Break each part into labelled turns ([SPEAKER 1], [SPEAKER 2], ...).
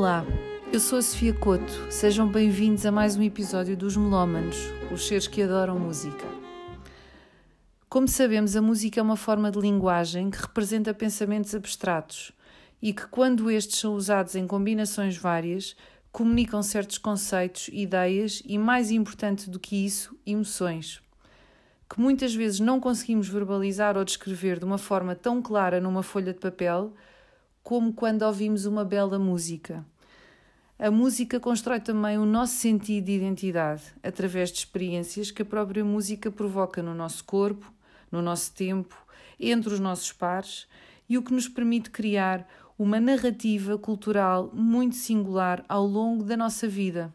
[SPEAKER 1] Olá, eu sou a Sofia Couto. Sejam bem-vindos a mais um episódio dos Melómanos, os seres que adoram música. Como sabemos, a música é uma forma de linguagem que representa pensamentos abstratos e que, quando estes são usados em combinações várias, comunicam certos conceitos, ideias e, mais importante do que isso, emoções. Que muitas vezes não conseguimos verbalizar ou descrever de uma forma tão clara numa folha de papel como quando ouvimos uma bela música. A música constrói também o nosso sentido de identidade através de experiências que a própria música provoca no nosso corpo, no nosso tempo, entre os nossos pares e o que nos permite criar uma narrativa cultural muito singular ao longo da nossa vida.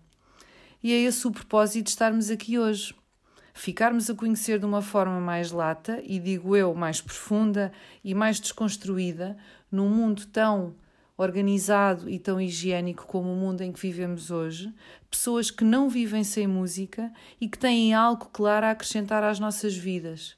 [SPEAKER 1] E é esse o propósito de estarmos aqui hoje. Ficarmos a conhecer de uma forma mais lata e, digo eu, mais profunda e mais desconstruída, num mundo tão organizado e tão higiênico como o mundo em que vivemos hoje, pessoas que não vivem sem música e que têm algo claro a acrescentar às nossas vidas.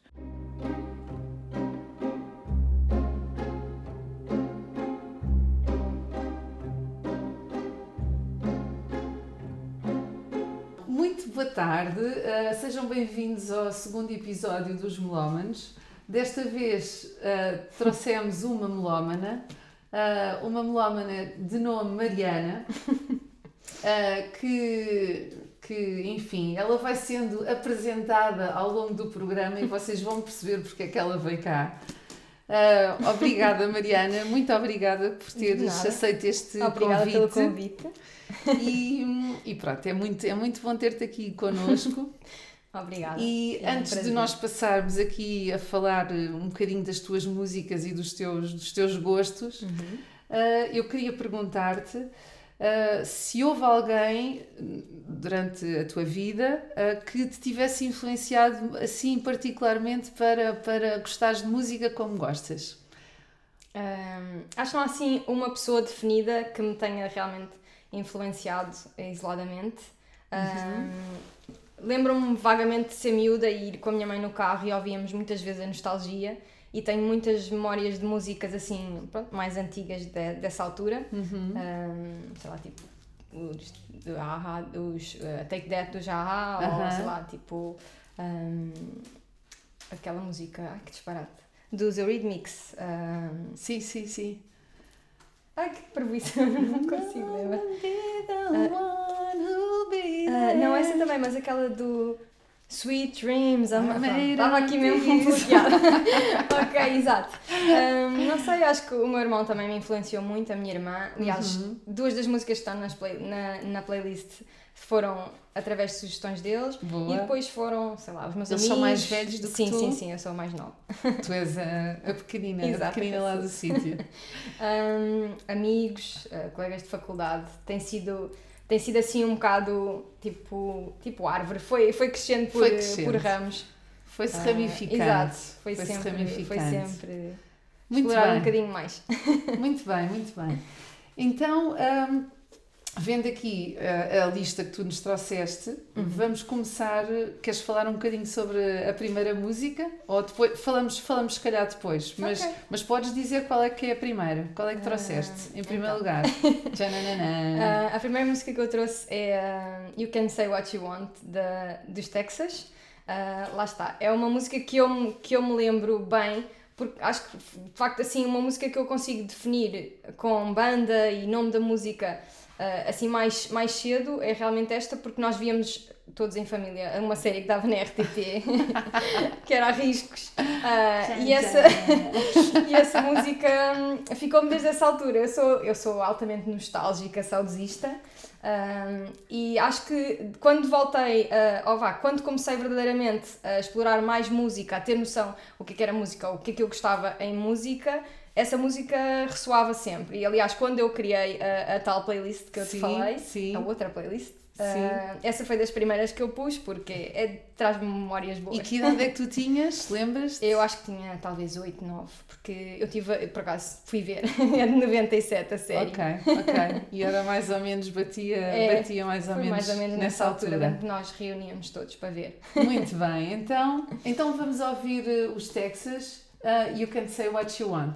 [SPEAKER 1] Muito boa tarde, uh, sejam bem-vindos ao segundo episódio dos Melómanos. Desta vez uh, trouxemos uma melómana, uh, uma melómana de nome Mariana, que, que, enfim, ela vai sendo apresentada ao longo do programa e vocês vão perceber porque é que ela veio cá. Uh, obrigada, Mariana. Muito obrigada por teres aceito este
[SPEAKER 2] obrigada
[SPEAKER 1] convite.
[SPEAKER 2] pelo convite.
[SPEAKER 1] E, e pronto, é muito, é muito bom ter-te aqui connosco.
[SPEAKER 2] obrigada.
[SPEAKER 1] E
[SPEAKER 2] é um
[SPEAKER 1] antes de
[SPEAKER 2] prazer.
[SPEAKER 1] nós passarmos aqui a falar um bocadinho das tuas músicas e dos teus, dos teus gostos,
[SPEAKER 2] Uhum.
[SPEAKER 1] uh, eu queria perguntar-te uh, se houve alguém durante a tua vida uh, que te tivesse influenciado assim particularmente para, para gostares de música como gostas.
[SPEAKER 2] Ahm, acho que não há assim uma pessoa definida que me tenha realmente influenciado isoladamente. Ahm, Lembro-me vagamente de ser miúda e ir com a minha mãe no carro e ouvíamos muitas vezes a nostalgia e tenho muitas memórias de músicas assim, pronto, mais antigas de- dessa altura. Ahm, sei lá, tipo, os, do Aha, os uh, Take That do Jaha,
[SPEAKER 1] Aham.
[SPEAKER 2] ou sei lá, tipo, ahm, aquela música, ai que disparate, dos Eurythmics. ahm,
[SPEAKER 1] Sim, sim, sim.
[SPEAKER 2] Ai que preguiça, não consigo lembrar. Ah, não, essa também, mas aquela do Sweet Dreams, estava
[SPEAKER 1] up
[SPEAKER 2] aqui mesmo bloqueada. ok, exato. Ahm, não sei, acho que o meu irmão também me influenciou muito, a minha irmã. Aliás,
[SPEAKER 1] Uhum.
[SPEAKER 2] duas das músicas que estão nas play- na, na playlist foram através de sugestões deles
[SPEAKER 1] Boa.
[SPEAKER 2] e depois foram, sei lá, os meus
[SPEAKER 1] Eles
[SPEAKER 2] amigos.
[SPEAKER 1] são mais velhos do que
[SPEAKER 2] sim,
[SPEAKER 1] tu?
[SPEAKER 2] Sim, sim, eu sou a mais nova.
[SPEAKER 1] Tu és a, a pequenina, a
[SPEAKER 2] Exato,
[SPEAKER 1] pequenina lá do sítio.
[SPEAKER 2] Ahm, amigos, ah, colegas de faculdade, tem sido, tem sido assim um bocado tipo, tipo árvore, foi, foi crescendo por,
[SPEAKER 1] Foi crescendo.
[SPEAKER 2] por ramos.
[SPEAKER 1] Foi-se
[SPEAKER 2] Ah,
[SPEAKER 1] ramificando.
[SPEAKER 2] exato, foi,
[SPEAKER 1] Foi-se
[SPEAKER 2] sempre, foi
[SPEAKER 1] ramificando.
[SPEAKER 2] sempre
[SPEAKER 1] Muito
[SPEAKER 2] explorar um
[SPEAKER 1] bem.
[SPEAKER 2] bocadinho mais.
[SPEAKER 1] Muito bem, muito bem. Então, hum, vendo aqui uh, a lista que tu nos trouxeste,
[SPEAKER 2] Uhum.
[SPEAKER 1] vamos começar. Queres falar um bocadinho sobre a primeira música? Ou depois falamos, falamos se calhar depois, mas,
[SPEAKER 2] Ok.
[SPEAKER 1] mas podes dizer qual é que é a primeira? Qual é que trouxeste?
[SPEAKER 2] Ah,
[SPEAKER 1] em primeiro
[SPEAKER 2] então.
[SPEAKER 1] lugar.
[SPEAKER 2] Ah, a primeira música que eu trouxe é ah, You Can Say What You Want, da, dos Texas. Ah, lá está. É uma música que eu, que eu me lembro bem, porque acho que, de facto, assim, uma música que eu consigo definir com banda e nome da música ah, assim mais, mais cedo é realmente esta, porque nós víamos todos em família uma série que dava na RTP, que era a Riscos. Ah, e essa. E essa música hum, ficou-me desde essa altura. Eu sou, eu sou altamente nostálgica, saudosista. hum, e acho que quando voltei, ou vá, quando comecei verdadeiramente a explorar mais música, a ter noção o que é que era música, o que é que eu gostava em música, essa música ressoava sempre. E aliás, quando eu criei a, a tal playlist que eu te
[SPEAKER 1] Sim,
[SPEAKER 2] falei,
[SPEAKER 1] sim.
[SPEAKER 2] a outra playlist, ah, essa foi das primeiras que eu pus porque é, traz-me memórias boas.
[SPEAKER 1] E que idade é que tu tinhas? Lembras?
[SPEAKER 2] Eu acho que tinha talvez 8, 9, porque eu tive, por acaso, fui ver, é de 97 a série.
[SPEAKER 1] Ok, ok. E era mais ou menos, batia,
[SPEAKER 2] É,
[SPEAKER 1] batia mais ou, menos
[SPEAKER 2] mais ou menos
[SPEAKER 1] nessa altura.
[SPEAKER 2] altura, que nós reuníamos todos para ver.
[SPEAKER 1] Muito bem, então, então vamos ouvir eh, os Texas. Uh, you can say what you want.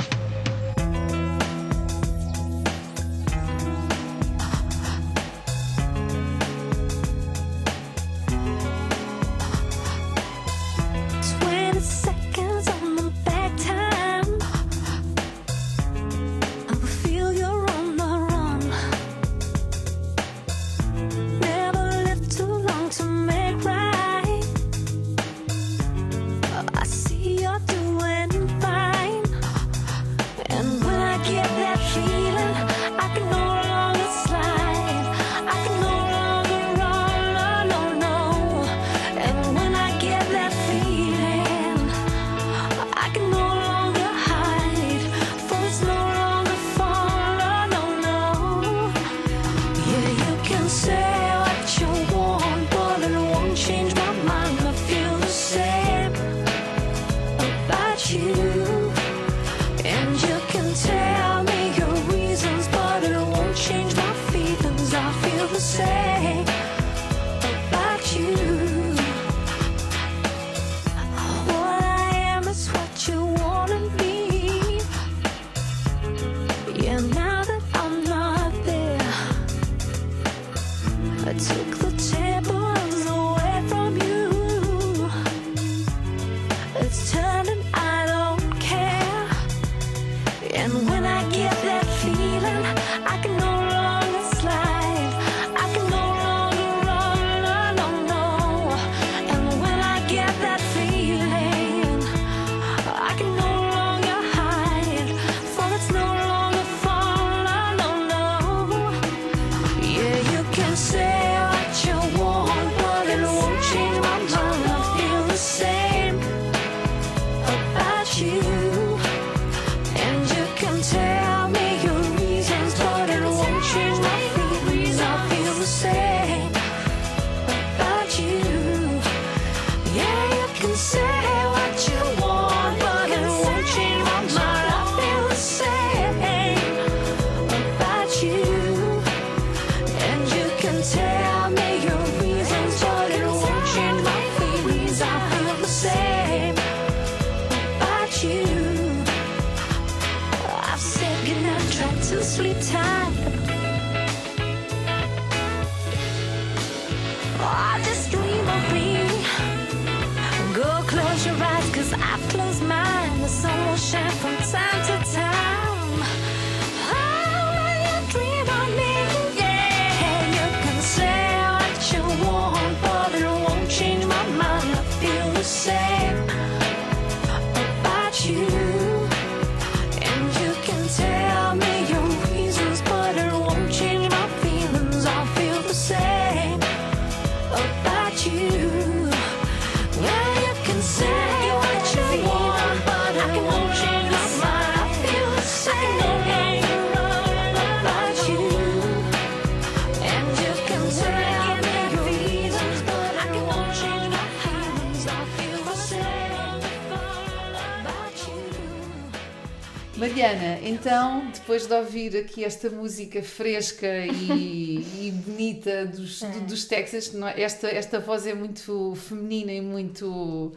[SPEAKER 1] Mariana, então, depois de ouvir aqui esta música fresca e, e bonita dos, do- dos Texas, não é? esta, esta voz é muito feminina e muito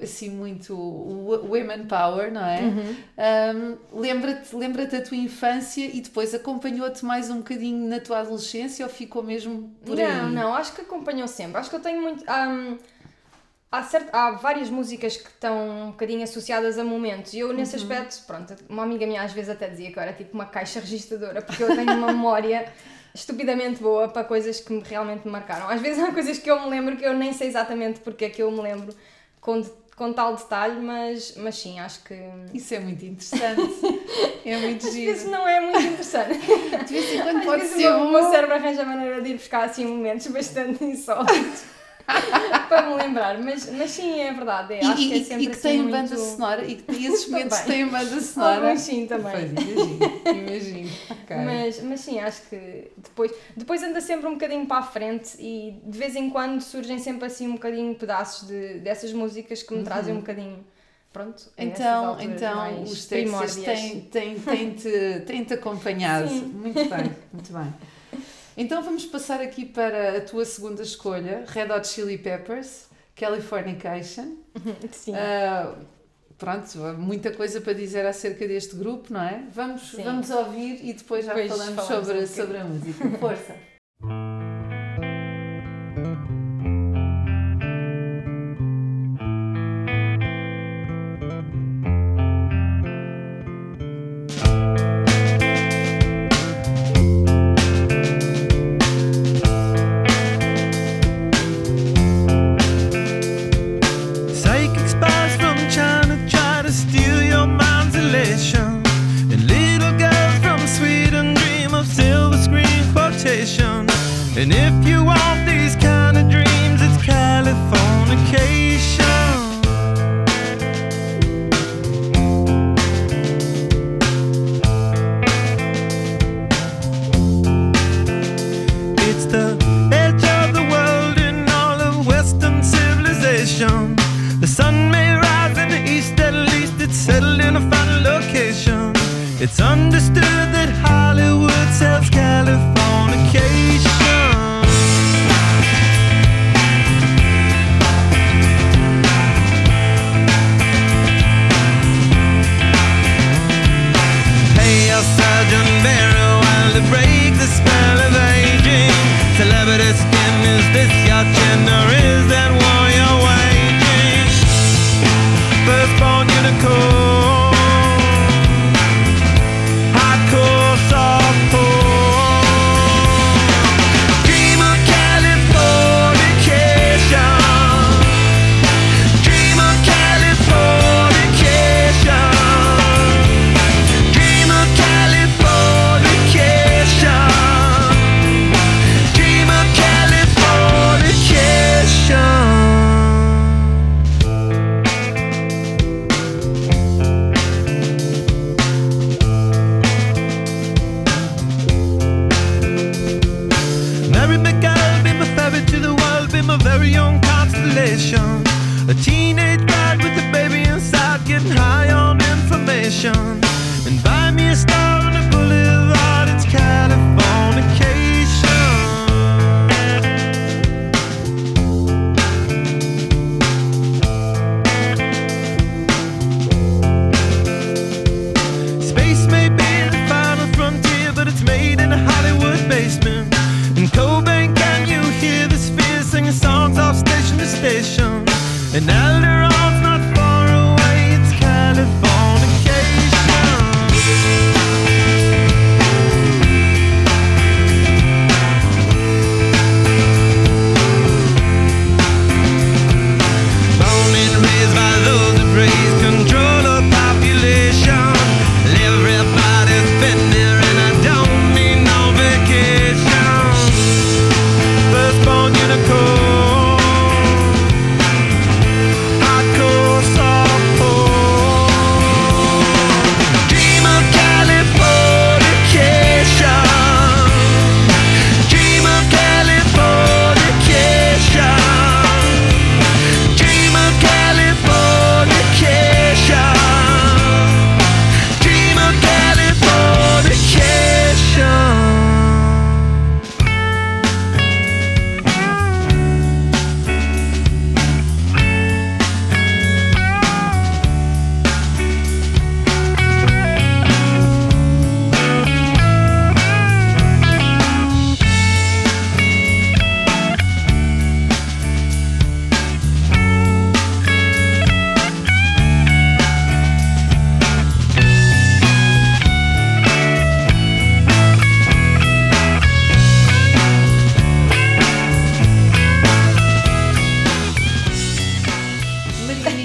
[SPEAKER 1] assim muito wo- women power, não é? Um, lembra-te, lembra-te da tua infância e depois acompanhou-te mais um bocadinho na tua adolescência ou ficou mesmo por aí?
[SPEAKER 2] Não, não, acho que acompanhou sempre. Acho que eu tenho muito. hum, há, há várias músicas que estão um bocadinho associadas a momentos e eu, nesse
[SPEAKER 1] Uhum.
[SPEAKER 2] aspecto, pronto, uma amiga minha às vezes até dizia que eu era tipo uma caixa registradora, porque eu tenho uma memória estupidamente boa para coisas que me- realmente me marcaram. Às vezes há coisas que eu me lembro que eu nem sei exatamente porque é que eu me lembro com, com tal detalhe, mas, mas sim, acho que.
[SPEAKER 1] Isso é muito interessante. é muito
[SPEAKER 2] Às
[SPEAKER 1] giro.
[SPEAKER 2] vezes não é muito interessante.
[SPEAKER 1] De vez em quando
[SPEAKER 2] Às
[SPEAKER 1] pode ser
[SPEAKER 2] o meu, o meu cérebro arranja a maneira de ir buscar assim momentos bastante insólitos para me lembrar. Mas, mas sim, é verdade. É,
[SPEAKER 1] E,
[SPEAKER 2] acho
[SPEAKER 1] e-
[SPEAKER 2] que é
[SPEAKER 1] e
[SPEAKER 2] sempre
[SPEAKER 1] que
[SPEAKER 2] assim
[SPEAKER 1] tem
[SPEAKER 2] muito...
[SPEAKER 1] banda sonora e que esses momentos têm banda sonora.
[SPEAKER 2] Alguns sim também.
[SPEAKER 1] Pois, imagino, imagino. Ok.
[SPEAKER 2] Mas, mas sim, acho que depois, depois anda sempre um bocadinho para a frente e de vez em quando surgem sempre assim um bocadinho pedaços de, dessas músicas que me trazem um bocadinho. Pronto,
[SPEAKER 1] Então, então os Texas
[SPEAKER 2] primórdias.
[SPEAKER 1] têm, têm, têm-te, têm-te acompanhado.
[SPEAKER 2] Sim.
[SPEAKER 1] Muito bem, muito bem. Então vamos passar aqui para a tua segunda escolha, Red Hot Chili Peppers, Californication.
[SPEAKER 2] Sim.
[SPEAKER 1] Ah, pronto, muita coisa para dizer acerca deste grupo, não é? Vamos,
[SPEAKER 2] Sim.
[SPEAKER 1] vamos ouvir e depois já
[SPEAKER 2] Depois
[SPEAKER 1] falamos,
[SPEAKER 2] falamos
[SPEAKER 1] sobre,
[SPEAKER 2] um
[SPEAKER 1] sobre a música. Força!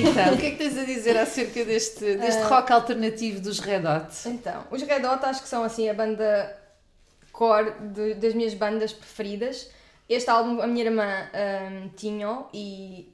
[SPEAKER 1] Marianita, o que é que tens a dizer acerca deste, deste rock alternativo dos Red Hot?
[SPEAKER 2] Então, os Red Hot acho que são assim a banda core de- das minhas bandas preferidas. Este álbum a minha irmã ahm, tinha e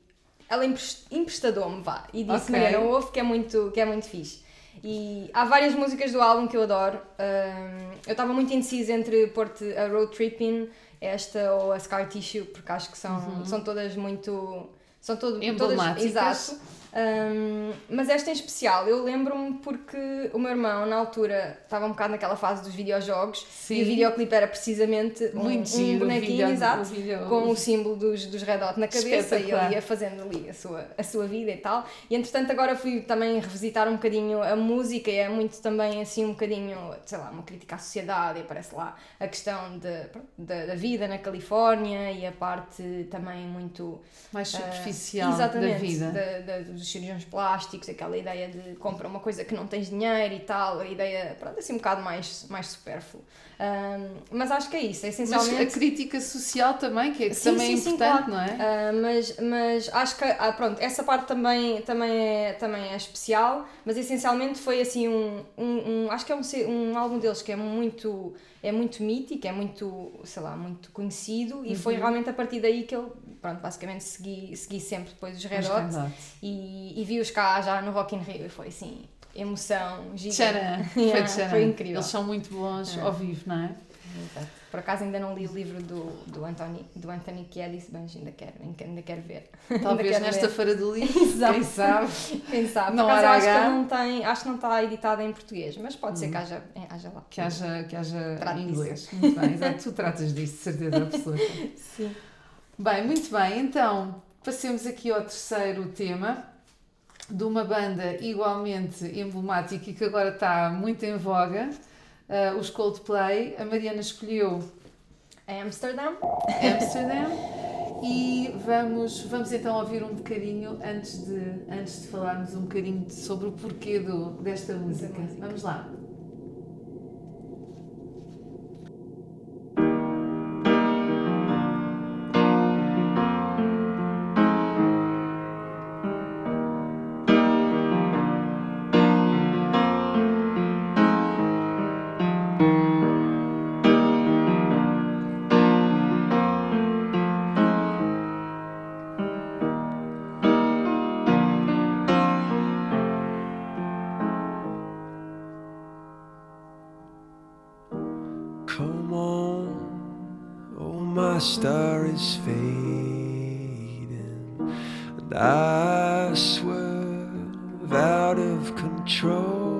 [SPEAKER 2] ela empres- emprestou-me, vá, e disse,
[SPEAKER 1] Ok.
[SPEAKER 2] Mariana, ouve que é muito, que é muito fixe. E há várias músicas do álbum que eu adoro. Ahm, eu estava muito indecisa entre pôr-te a Road Tripping, esta ou a Scar Tissue, porque acho que são, são todas muito... São todo, todas, exato. Um, mas esta em especial, eu lembro-me porque o meu irmão, na altura, estava um bocado naquela fase dos videojogos
[SPEAKER 1] Sim.
[SPEAKER 2] e o videoclipe era precisamente um,
[SPEAKER 1] Muito
[SPEAKER 2] um bonequinho,
[SPEAKER 1] vídeo-
[SPEAKER 2] exato, com o símbolo dos, dos Red Hot na cabeça e ele ia fazendo ali a sua, a sua vida e tal. E entretanto, agora fui também revisitar um bocadinho a música e é muito também assim um bocadinho, sei lá, uma crítica à sociedade e aparece lá a questão de, pronto, da, da vida na Califórnia e a parte também muito
[SPEAKER 1] Mais
[SPEAKER 2] ah,
[SPEAKER 1] superficial da
[SPEAKER 2] exatamente,
[SPEAKER 1] vida.
[SPEAKER 2] da- da- dos cirurgiões plásticos, aquela ideia de compra uma coisa que não tens dinheiro e tal, a ideia, pronto, assim um bocado mais, mais supérfluo. Ahm, mas acho que é isso, é
[SPEAKER 1] Mas
[SPEAKER 2] essencialmente.
[SPEAKER 1] a crítica social também, que é, que
[SPEAKER 2] Sim,
[SPEAKER 1] também
[SPEAKER 2] sim,
[SPEAKER 1] é
[SPEAKER 2] sim,
[SPEAKER 1] importante,
[SPEAKER 2] claro.
[SPEAKER 1] não é?
[SPEAKER 2] Ah, mas, mas acho que, ah, pronto, essa parte também, também, é, também é especial, mas essencialmente foi assim um, um, um- acho que é um, um álbum deles que é muito, é muito mítico, é muito, sei lá, muito conhecido e
[SPEAKER 1] Uhum.
[SPEAKER 2] foi realmente a partir daí que eu, pronto, basicamente segui, segui sempre depois os Red Hot e, e vi-os cá já no Rock in Rio e foi assim, emoção, gigante.
[SPEAKER 1] Foi
[SPEAKER 2] Yeah,
[SPEAKER 1] tcharam.
[SPEAKER 2] foi incrível.
[SPEAKER 1] Eles são muito bons
[SPEAKER 2] É.
[SPEAKER 1] ao vivo, não é?
[SPEAKER 2] Exato. Por acaso ainda não li o livro do, do, Anthony, do Anthony Kiedis, mas ainda quero, ainda quero ver.
[SPEAKER 1] Talvez
[SPEAKER 2] quero
[SPEAKER 1] nesta
[SPEAKER 2] ver.
[SPEAKER 1] feira do livro,
[SPEAKER 2] Exato.
[SPEAKER 1] quem sabe.
[SPEAKER 2] Quem sabe?
[SPEAKER 1] Não
[SPEAKER 2] acaso acho que não tem, acho que não está editado em português, mas pode ser que haja, eh, haja lá.
[SPEAKER 1] Que haja, que haja
[SPEAKER 2] Trato
[SPEAKER 1] em
[SPEAKER 2] disso.
[SPEAKER 1] inglês. Muito bem, exato. Tu tratas disso, de certeza absoluta.
[SPEAKER 2] Sim.
[SPEAKER 1] Bem, muito bem. Então, passemos aqui ao terceiro tema de uma banda igualmente emblemática e que agora está muito em voga, ah, os Coldplay. A Mariana escolheu
[SPEAKER 2] Amsterdam.
[SPEAKER 1] Amsterdam. E vamos, vamos então ouvir um bocadinho antes de, antes de falarmos um bocadinho de- sobre o porquê do, desta música.
[SPEAKER 2] música.
[SPEAKER 1] Vamos lá.
[SPEAKER 3] My star is fading, and I swerve out of control.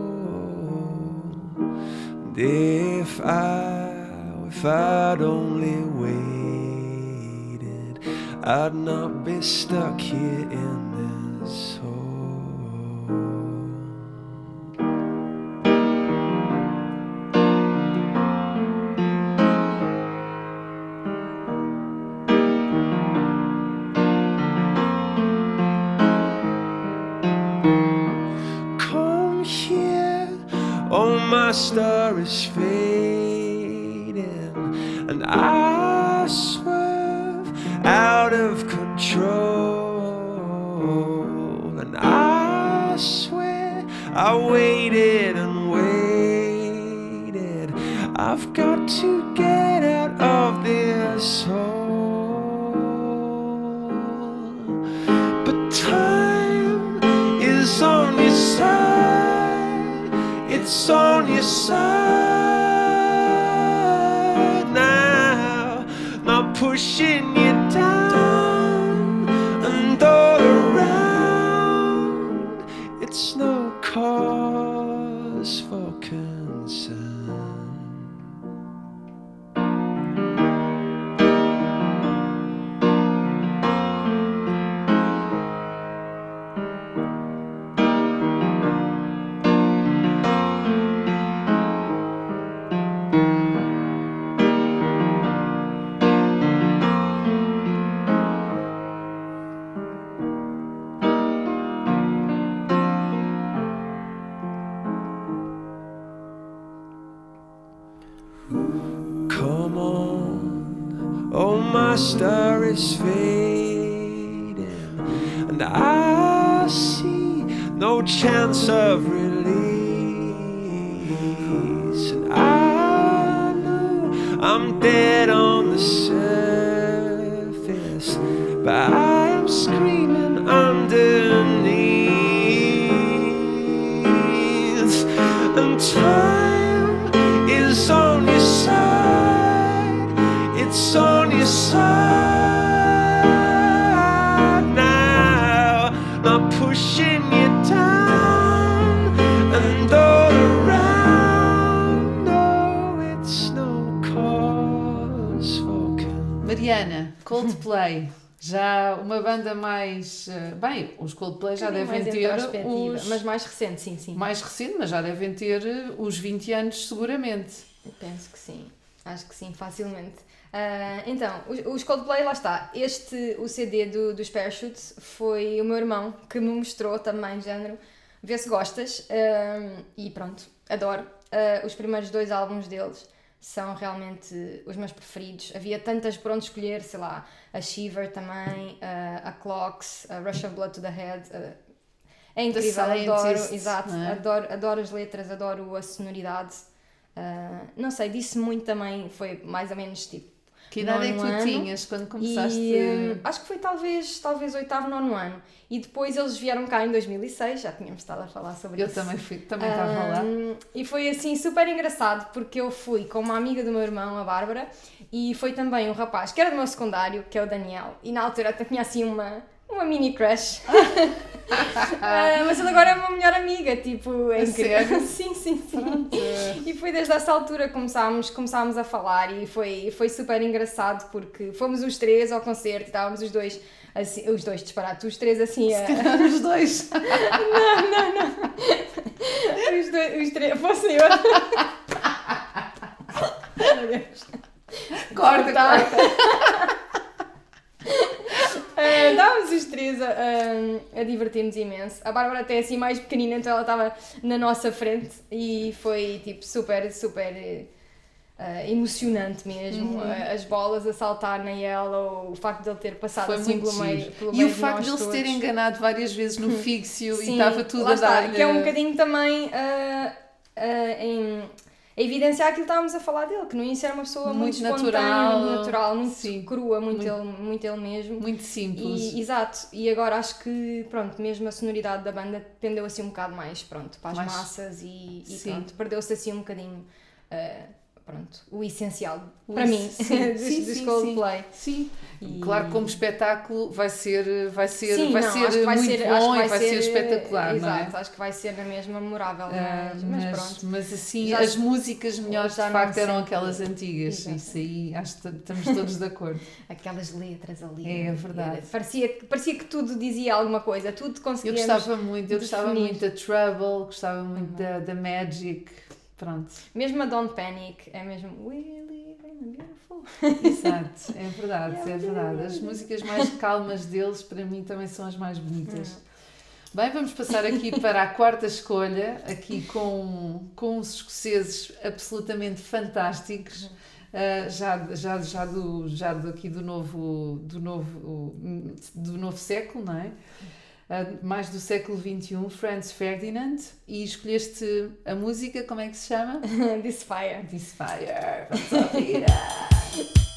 [SPEAKER 3] And if I, if I'd only waited, I'd not be stuck here in this hole. Side now. Not pushing you star is
[SPEAKER 1] os Coldplay já devem ter os.
[SPEAKER 2] Mas mais recente, sim, sim.
[SPEAKER 1] Mais recente, mas já devem ter eh, os 20 anos, seguramente.
[SPEAKER 2] Penso que sim. Acho que sim, facilmente. Ah, então, os, Coldplay, lá está. Este, o CD do, dos Parachutes, foi o meu irmão que me mostrou também, género. Vê se gostas. Ah, e pronto, adoro. Ah, os primeiros dois álbuns deles são realmente os meus preferidos. Havia tantas por onde escolher, sei lá, a Shiver também, ah, a Clocks, a Rush of Blood to the Head. é incrível, adoro, exato,
[SPEAKER 1] é?
[SPEAKER 2] adoro, adoro as letras, adoro a sonoridade. Ah, não sei, disse muito também, foi mais ou menos tipo.
[SPEAKER 1] Que idade é que tu
[SPEAKER 2] ano.
[SPEAKER 1] tinhas quando começaste?
[SPEAKER 2] E, hum, acho que foi talvez, talvez oitavo, nono ano. E depois eles vieram cá em 2006, já tínhamos estado a falar sobre
[SPEAKER 1] Eu
[SPEAKER 2] isso.
[SPEAKER 1] também fui, também estava lá.
[SPEAKER 2] Hum, E foi assim super engraçado porque eu fui com uma amiga do meu irmão, a Bárbara, e foi também um rapaz que era do meu secundário, que é o Daniel, e na altura até tinha assim uma, uma mini crush. Ah, mas ele agora é uma melhor amiga, tipo, é incrível. Sim, sim, sim. E foi desde essa altura que começámos, começámos a falar e foi, foi super engraçado porque fomos os três ao concerto e estávamos os dois, assim, os dois disparados, os três assim a,
[SPEAKER 1] Os dois.
[SPEAKER 2] os, dois, os três, fosse eu.
[SPEAKER 1] Corta,
[SPEAKER 2] Tá.
[SPEAKER 1] corta.
[SPEAKER 2] Estávamos os três a, a, a divertir-nos imenso. A Bárbara até assim mais pequenina, então ela estava na nossa frente e foi tipo super, super ah, emocionante mesmo.
[SPEAKER 1] Uhum.
[SPEAKER 2] Ah, as bolas a saltar na ela, o facto de ele ter passado
[SPEAKER 1] Foi
[SPEAKER 2] assim pelo meio, pelo
[SPEAKER 1] E
[SPEAKER 2] meio
[SPEAKER 1] o
[SPEAKER 2] de
[SPEAKER 1] facto de ele se ter enganado várias vezes no fixio e estava tudo a dar
[SPEAKER 2] Que é um bocadinho também ah, ah, em, a evidenciar aquilo que estávamos a falar dele, que no início era uma pessoa muito,
[SPEAKER 1] Muito natural.
[SPEAKER 2] muito natural, muito
[SPEAKER 1] Sim.
[SPEAKER 2] crua, muito,
[SPEAKER 1] Muito-
[SPEAKER 2] Ele, muito ele mesmo.
[SPEAKER 1] muito simples.
[SPEAKER 2] E, exato, e agora acho que, pronto, mesmo a sonoridade da banda pendeu assim um bocado mais, pronto, para as
[SPEAKER 1] Mais-
[SPEAKER 2] massas e, e pronto, perdeu-se assim um bocadinho, ah, pronto, o essencial,
[SPEAKER 1] O
[SPEAKER 2] para mim,
[SPEAKER 1] sim,
[SPEAKER 2] dos,
[SPEAKER 1] sim,
[SPEAKER 2] dos
[SPEAKER 1] sim,
[SPEAKER 2] Coldplay.
[SPEAKER 1] Sim,
[SPEAKER 2] E-
[SPEAKER 1] claro que como espetáculo vai ser, vai ser,
[SPEAKER 2] Sim,
[SPEAKER 1] vai
[SPEAKER 2] não,
[SPEAKER 1] ser
[SPEAKER 2] vai
[SPEAKER 1] muito
[SPEAKER 2] ser,
[SPEAKER 1] bom
[SPEAKER 2] que
[SPEAKER 1] e vai ser, espetacular,
[SPEAKER 2] Exato,
[SPEAKER 1] não é?
[SPEAKER 2] acho que vai ser na mesma memorável,
[SPEAKER 1] Ah,
[SPEAKER 2] mas, mas pronto.
[SPEAKER 1] mas assim,
[SPEAKER 2] Já-
[SPEAKER 1] as músicas melhores
[SPEAKER 2] já
[SPEAKER 1] de facto eram
[SPEAKER 2] sempre-
[SPEAKER 1] aquelas antigas.
[SPEAKER 2] Exato.
[SPEAKER 1] Isso aí, acho que estamos todos de acordo.
[SPEAKER 2] Aquelas letras ali.
[SPEAKER 1] É, é verdade.
[SPEAKER 2] Era- Parecia, que- parecia que tudo dizia alguma coisa, tudo
[SPEAKER 1] Eu
[SPEAKER 2] conseguíamos...
[SPEAKER 1] gostava muito, eu gostava muito da Trouble, gostava muito
[SPEAKER 2] Uhum.
[SPEAKER 1] da, da Magic, pronto.
[SPEAKER 2] Mesmo a Don't Panic, é mesmo... We live in beautiful...
[SPEAKER 1] Exato, é verdade, é verdade. As músicas mais calmas deles, para mim, também são as mais bonitas. Bem, vamos passar aqui para a quarta escolha, aqui com, com os escoceses absolutamente fantásticos, ah, já, já, já, do, já do, aqui do novo, do, novo, do novo século, não é? Mais do século XXI, Franz Ferdinand, e escolheste a música, como é que se chama?
[SPEAKER 2] This Fire.
[SPEAKER 1] This Fire. Vamos ouvir.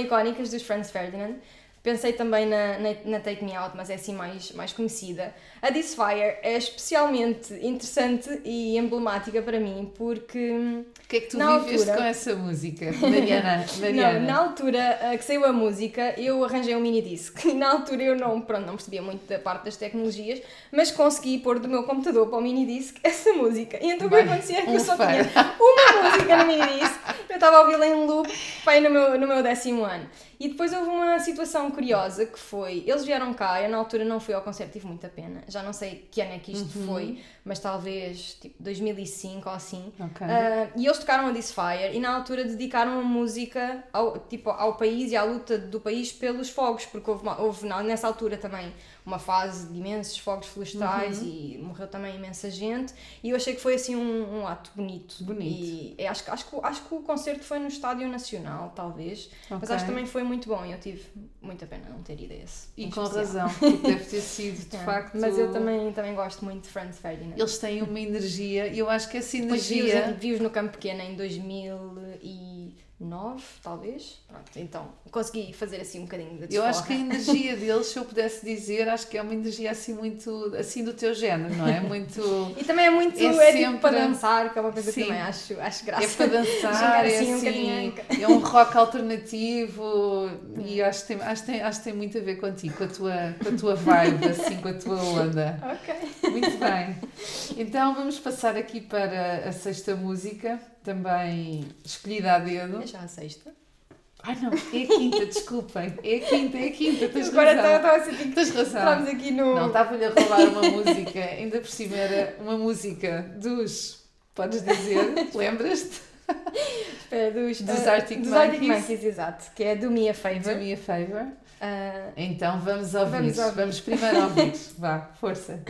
[SPEAKER 2] icónicas dos Franz Ferdinand. Pensei também na, na, na Take Me Out, mas é assim mais, mais conhecida. A This Fire é especialmente interessante e emblemática para mim porque hum,
[SPEAKER 1] O que é que tu viveste
[SPEAKER 2] altura-
[SPEAKER 1] com essa música, Mariana? Mariana.
[SPEAKER 2] Não, na altura uh, que saiu a música, eu arranjei um mini disc. Na altura eu não, pronto, não percebia muito da parte das tecnologias, mas consegui pôr do meu computador para o mini disc essa música. E então o que acontecia é que
[SPEAKER 1] um
[SPEAKER 2] eu só tinha uma música no mini disc. Eu estava a ouvi-la em loop pai, no, meu, no meu décimo ano. E depois houve uma situação curiosa que foi, eles vieram cá, eu na altura não fui ao concerto, tive muita pena. Já não sei que ano é que isto
[SPEAKER 1] Uhum.
[SPEAKER 2] foi, mas talvez tipo 2005 ou assim.
[SPEAKER 1] Ok.
[SPEAKER 2] Ah, e eles tocaram a This Fire e na altura dedicaram a música ao, tipo, ao país e à luta do país pelos fogos, porque houve, houve nessa altura também uma fase de imensos fogos florestais
[SPEAKER 1] Uhum.
[SPEAKER 2] e morreu também imensa gente e eu achei que foi assim um, um ato bonito.
[SPEAKER 1] Bonito.
[SPEAKER 2] E é, acho, que- acho, que, acho que o concerto foi no Estádio Nacional, talvez, mas
[SPEAKER 1] Ok.
[SPEAKER 2] acho que também foi muito bom e eu tive muita pena não ter ido a esse.
[SPEAKER 1] E com
[SPEAKER 2] especial.
[SPEAKER 1] razão, porque deve ter sido de
[SPEAKER 2] É,
[SPEAKER 1] facto.
[SPEAKER 2] Mas eu também, também gosto muito de Franz Ferdinand.
[SPEAKER 1] Eles têm uma energia, e eu acho que essa energia.
[SPEAKER 2] vi-os, vi-os no Campo Pequeno em 2009, talvez. Pronto, então consegui fazer assim um bocadinho de
[SPEAKER 1] Eu acho que a
[SPEAKER 2] desforra.
[SPEAKER 1] energia deles, se eu pudesse dizer, acho que é uma energia assim muito assim do teu género, não é? Muito.
[SPEAKER 2] E também é muito,
[SPEAKER 1] É
[SPEAKER 2] é, tipo
[SPEAKER 1] sempre-
[SPEAKER 2] para dançar, que é uma coisa
[SPEAKER 1] Sim.
[SPEAKER 2] que também acho, acho
[SPEAKER 1] É
[SPEAKER 2] graça.
[SPEAKER 1] para dançar, é
[SPEAKER 2] assim um
[SPEAKER 1] assim, é um rock alternativo e acho que, tem, acho, que tem, acho que tem muito a ver contigo, com a tua, com a tua vibe, assim, com a tua onda.
[SPEAKER 2] Ok.
[SPEAKER 1] Muito bem. Então vamos passar aqui para a sexta música, também escolhida a dedo.
[SPEAKER 2] É já a sexta.
[SPEAKER 1] Ai não, é a quinta, desculpem. É a quinta, é a quinta, tens
[SPEAKER 2] Agora
[SPEAKER 1] razão.
[SPEAKER 2] estava a sentir que
[SPEAKER 1] Tens razão.
[SPEAKER 2] estamos aqui no.
[SPEAKER 1] Não, estava-lhe a roubar uma música, ainda por cima era uma música dos. Podes dizer? Lembras-te?
[SPEAKER 2] Espera, dos,
[SPEAKER 1] Dos
[SPEAKER 2] ah,
[SPEAKER 1] Arctic
[SPEAKER 2] dos Arctic
[SPEAKER 1] Monkeys.
[SPEAKER 2] Monkeys, exato. Que é do Me a
[SPEAKER 1] Do
[SPEAKER 2] Favor.
[SPEAKER 1] Me a Favor.
[SPEAKER 2] Ah,
[SPEAKER 1] Então vamos ouvir.
[SPEAKER 2] Vamos
[SPEAKER 1] Vamos,
[SPEAKER 2] ouvir.
[SPEAKER 1] primeiro ouvir. Vá, força.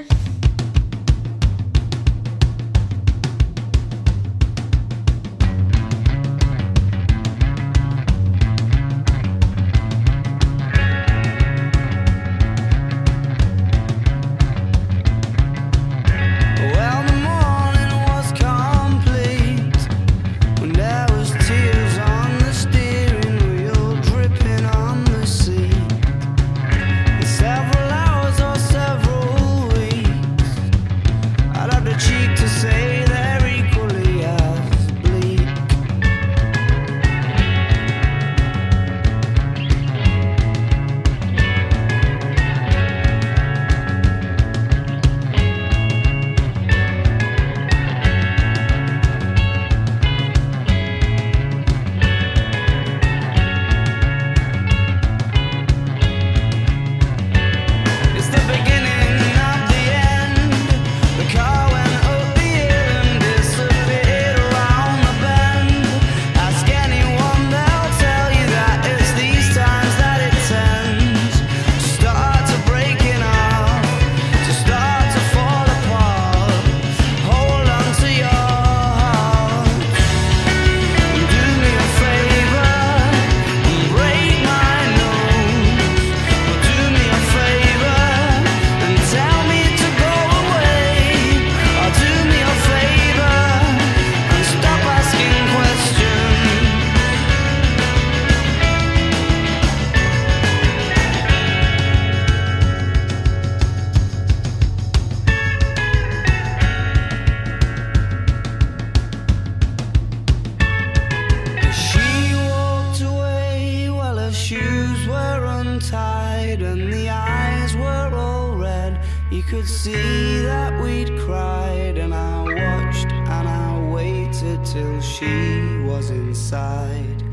[SPEAKER 4] Was inside,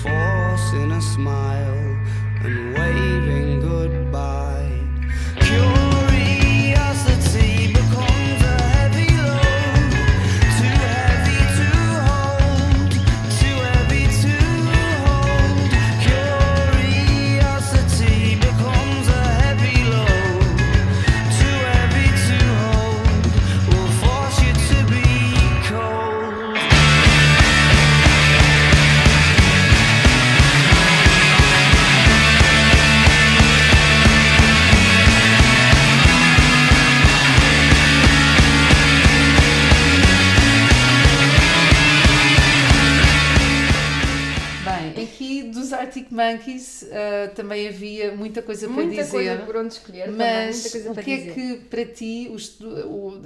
[SPEAKER 4] forcing a smile and
[SPEAKER 1] Monkeys ah, também havia muita coisa para
[SPEAKER 2] muita
[SPEAKER 1] dizer.
[SPEAKER 2] coisa por onde escolher, também,
[SPEAKER 1] Mas
[SPEAKER 2] muita coisa
[SPEAKER 1] o
[SPEAKER 2] para
[SPEAKER 1] que é
[SPEAKER 2] dizer.
[SPEAKER 1] que para ti os- o-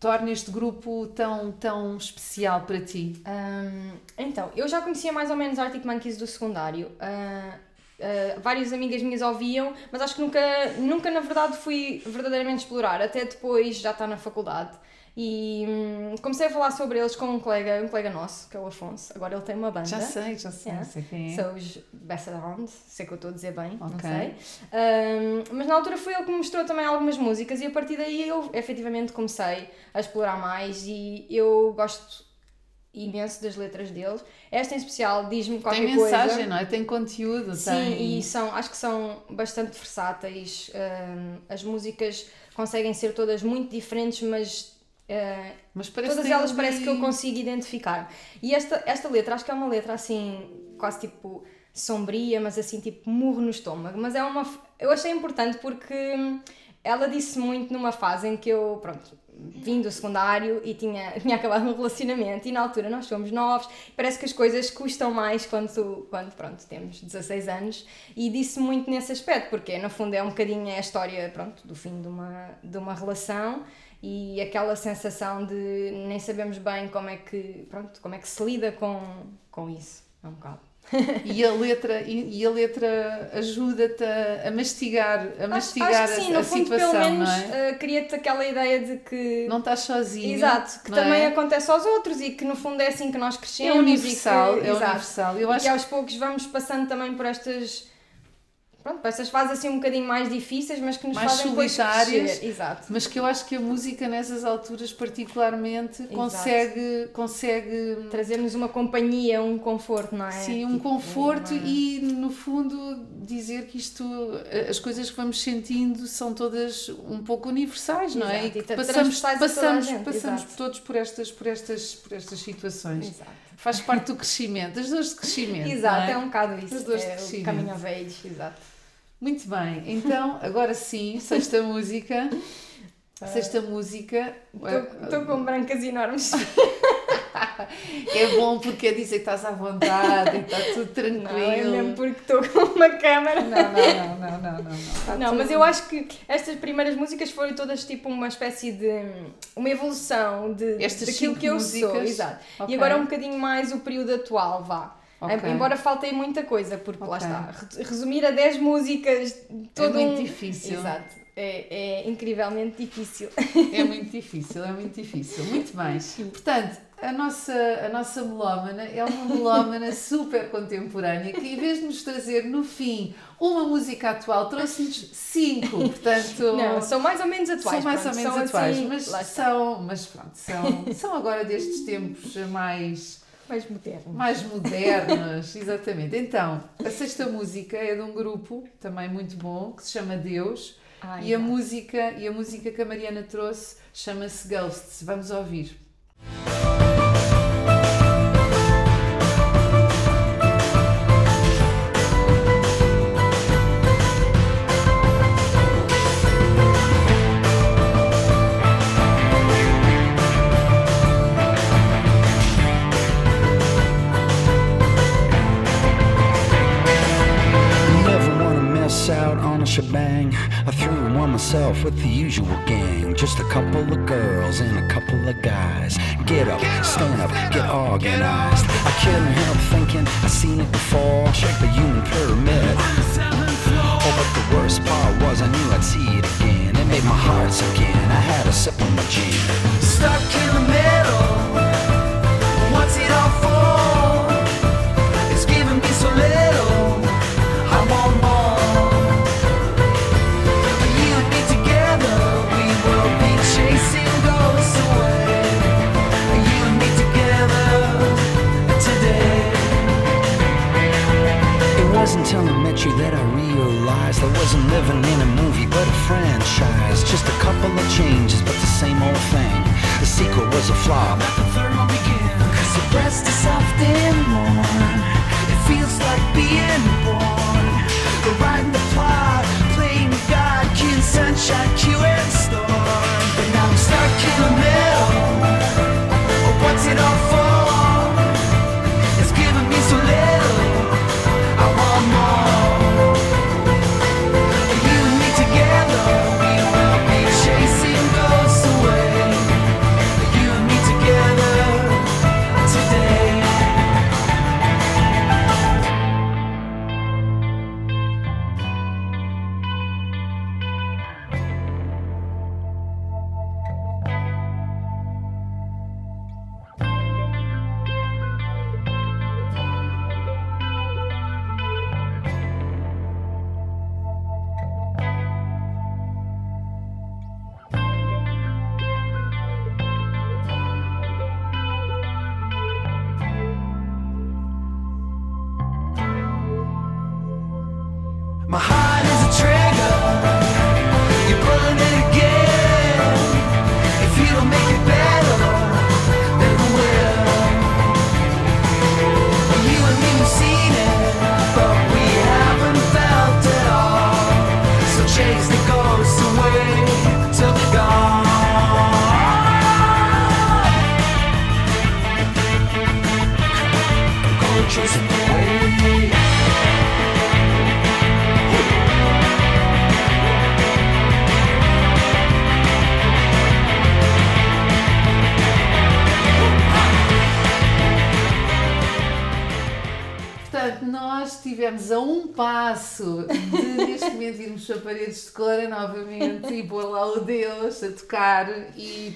[SPEAKER 1] torna este grupo tão, tão especial para ti?
[SPEAKER 2] Hum, então, eu já conhecia mais ou menos Arctic Monkeys do secundário. Ah, ah, várias amigas minhas ouviam, mas acho que nunca, nunca na verdade fui verdadeiramente explorar, até depois já está na faculdade. E hum, comecei a falar sobre eles com um colega, um colega nosso, que é o Afonso. Agora ele tem uma banda.
[SPEAKER 1] Já sei, já sei,
[SPEAKER 2] Yeah.
[SPEAKER 1] sei quem é.
[SPEAKER 2] São os Best Around, sei que eu estou a dizer bem, não
[SPEAKER 1] Ok.
[SPEAKER 2] sei. Ahm, mas na altura foi ele que me mostrou também algumas músicas e a partir daí eu efetivamente comecei a explorar mais e eu gosto imenso das letras deles. Esta em especial diz-me qualquer
[SPEAKER 1] Tem
[SPEAKER 2] coisa.
[SPEAKER 1] mensagem, não é? Tem conteúdo,
[SPEAKER 2] Sim,
[SPEAKER 1] tem.
[SPEAKER 2] e são, acho que são bastante versáteis. ahm, as músicas conseguem ser todas muito diferentes, mas
[SPEAKER 1] Mas parece
[SPEAKER 2] todas elas
[SPEAKER 1] ali-
[SPEAKER 2] parece que eu consigo identificar. E esta, esta letra, acho que é uma letra assim, quase tipo sombria, mas assim tipo murro no estômago. Mas é uma. Eu achei importante porque ela disse muito numa fase em que eu, pronto, vim do secundário e tinha, tinha acabado um relacionamento e na altura nós somos novos, parece que as coisas custam mais quando, quando pronto, temos 16 anos e disse muito nesse aspecto, porque no fundo é um bocadinho a história, pronto, do fim de uma, de uma relação e aquela sensação de nem sabemos bem como é que, pronto, como é que se lida com, com isso, é um bocado.
[SPEAKER 1] E a letra, e, e a letra ajuda-te a, a mastigar, a mastigar
[SPEAKER 2] acho que sim,
[SPEAKER 1] a, a
[SPEAKER 2] no fundo
[SPEAKER 1] situação,
[SPEAKER 2] pelo menos
[SPEAKER 1] não é?
[SPEAKER 2] eh, cria-te aquela ideia de que
[SPEAKER 1] Não estás sozinho.
[SPEAKER 2] Exato, que também
[SPEAKER 1] é?
[SPEAKER 2] acontece aos outros e que no fundo é assim que nós
[SPEAKER 1] É
[SPEAKER 2] crescemos.
[SPEAKER 1] universal,
[SPEAKER 2] e que,
[SPEAKER 1] é
[SPEAKER 2] exato,
[SPEAKER 1] universal. Eu
[SPEAKER 2] e
[SPEAKER 1] acho
[SPEAKER 2] que aos poucos vamos passando também por estas. Pronto, estas fases assim um bocadinho mais difíceis, mas que nos
[SPEAKER 1] Mais
[SPEAKER 2] fazem
[SPEAKER 1] solitárias.
[SPEAKER 2] Exato.
[SPEAKER 1] Mas que eu acho que a música nessas alturas particularmente consegue, consegue
[SPEAKER 2] Trazer-nos uma companhia, um conforto, não é?
[SPEAKER 1] sim, um
[SPEAKER 2] Tipo,
[SPEAKER 1] conforto
[SPEAKER 2] uma-
[SPEAKER 1] e no fundo dizer que isto as coisas que vamos sentindo são todas um pouco universais, não é?
[SPEAKER 2] Exato,
[SPEAKER 1] E que passamos,
[SPEAKER 2] a a
[SPEAKER 1] passamos, passamos
[SPEAKER 2] exato.
[SPEAKER 1] todos por estas, por estas, por estas situações.
[SPEAKER 2] Exato.
[SPEAKER 1] Faz parte do crescimento, das dores de crescimento.
[SPEAKER 2] Exato,
[SPEAKER 1] não
[SPEAKER 2] é? um bocado isso.
[SPEAKER 1] As dores de
[SPEAKER 2] é o
[SPEAKER 1] crescimento.
[SPEAKER 2] caminho of age, exato.
[SPEAKER 1] Muito bem, então agora sim, sexta música. Sexta música.
[SPEAKER 2] Estou com brancas enormes.
[SPEAKER 1] É bom porque é dizer que estás à vontade e está tudo tranquilo.
[SPEAKER 2] Não, é mesmo porque estou com uma câmara.
[SPEAKER 1] Não, não, não, não, não, não.
[SPEAKER 2] Não, mas eu acho que estas primeiras músicas foram todas tipo uma espécie de. uma evolução de, daquilo que eu sou. Exato. E agora é um bocadinho mais o período atual, vá.
[SPEAKER 1] Ok.
[SPEAKER 2] Embora faltem muita coisa, porque lá
[SPEAKER 1] Ok.
[SPEAKER 2] está. re- Resumir a 10 músicas todo
[SPEAKER 1] muito
[SPEAKER 2] um-
[SPEAKER 1] difícil.
[SPEAKER 2] Exato. É, é incrivelmente difícil.
[SPEAKER 1] É muito difícil, é muito difícil. Muito bem. Portanto, a nossa, a nossa melómana é uma melómana super contemporânea que, em vez de nos trazer no fim uma música atual, trouxe-nos cinco. Portanto,
[SPEAKER 2] Não, são mais ou menos atuais.
[SPEAKER 1] são mais ou
[SPEAKER 2] pronto,
[SPEAKER 1] menos
[SPEAKER 2] são
[SPEAKER 1] atuais,
[SPEAKER 2] assim,
[SPEAKER 1] mas
[SPEAKER 2] lá
[SPEAKER 1] são, mas pronto, são, são agora destes tempos mais.
[SPEAKER 2] Mais moderno.
[SPEAKER 1] mais modernos, exatamente. Então, a sexta música é de um grupo também muito bom que se chama Deus
[SPEAKER 2] Ah,
[SPEAKER 1] e a música e a música que a Mariana trouxe chama-se Ghosts. Vamos ouvir.
[SPEAKER 5] Myself with the usual gang. Just a couple of girls and a couple of guys. Get up, stand up, get organized. I couldn't help thinking I seen it before. Check the human pyramid. Oh, but the worst part was I knew I'd see it again. It made my heart sink in. I had a sip of my gin. Stuck in the middle. That I realized I wasn't living in a movie but a franchise. Just a couple of changes, but the same old thing. The sequel was a flop. The third one begin. Cause your breast is soft and warm. It feels like being born. We're writing the plot, playing God, King Sunshine, Q and Storm. But now I'm stuck in the middle. What's it all for?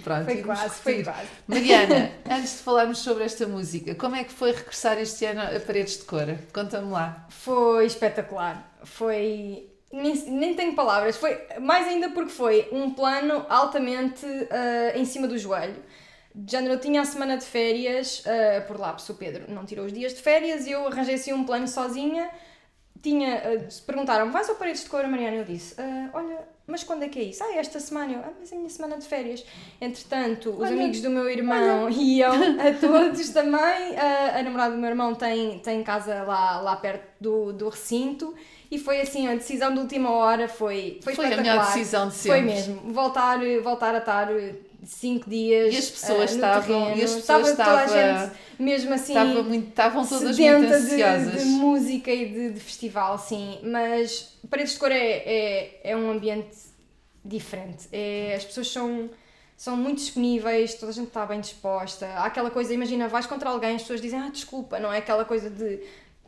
[SPEAKER 1] Pronto.
[SPEAKER 2] Foi quase, foi quase.
[SPEAKER 1] Mariana, antes de falarmos sobre esta música, como é que foi regressar este ano a paredes de cora? Conta-me lá.
[SPEAKER 2] Foi espetacular. Foi. Nem, nem tenho palavras. Foi mais ainda porque foi um plano altamente ah, em cima do joelho. De género, eu tinha a semana de férias, ah, por lá, o Pedro não tirou os dias de férias e eu arranjei assim um plano sozinha. Tinha, ah, se perguntaram, vais ao Paredes de Cor, Mariana? Eu disse, olha, mas quando é que é isso? Ah, esta semana. Eu, ah, mas é a minha semana de férias. Entretanto, os
[SPEAKER 1] Olha,
[SPEAKER 2] amigos do meu irmão iam a todos também. A, a namorada do meu irmão tem, tem casa lá, lá perto do, do recinto. E foi assim, a decisão de última hora foi, foi,
[SPEAKER 1] Foi a melhor decisão de
[SPEAKER 2] Foi
[SPEAKER 1] sempre.
[SPEAKER 2] mesmo. Voltar, voltar a estar cinco dias
[SPEAKER 1] E as pessoas
[SPEAKER 2] no
[SPEAKER 1] estavam-
[SPEAKER 2] terreno.
[SPEAKER 1] e as pessoas
[SPEAKER 2] Estava toda a
[SPEAKER 1] estava-
[SPEAKER 2] gente mesmo assim
[SPEAKER 1] Estava muito, estavam todas muito ansiosas.
[SPEAKER 2] de, de música e de, de festival, sim. Mas Paredes de Cor é, é, é um ambiente diferente. É, as pessoas são, são muito disponíveis, toda a gente está bem disposta. Há aquela coisa, imagina, vais contra alguém, as pessoas dizem, ah, desculpa, não é aquela coisa de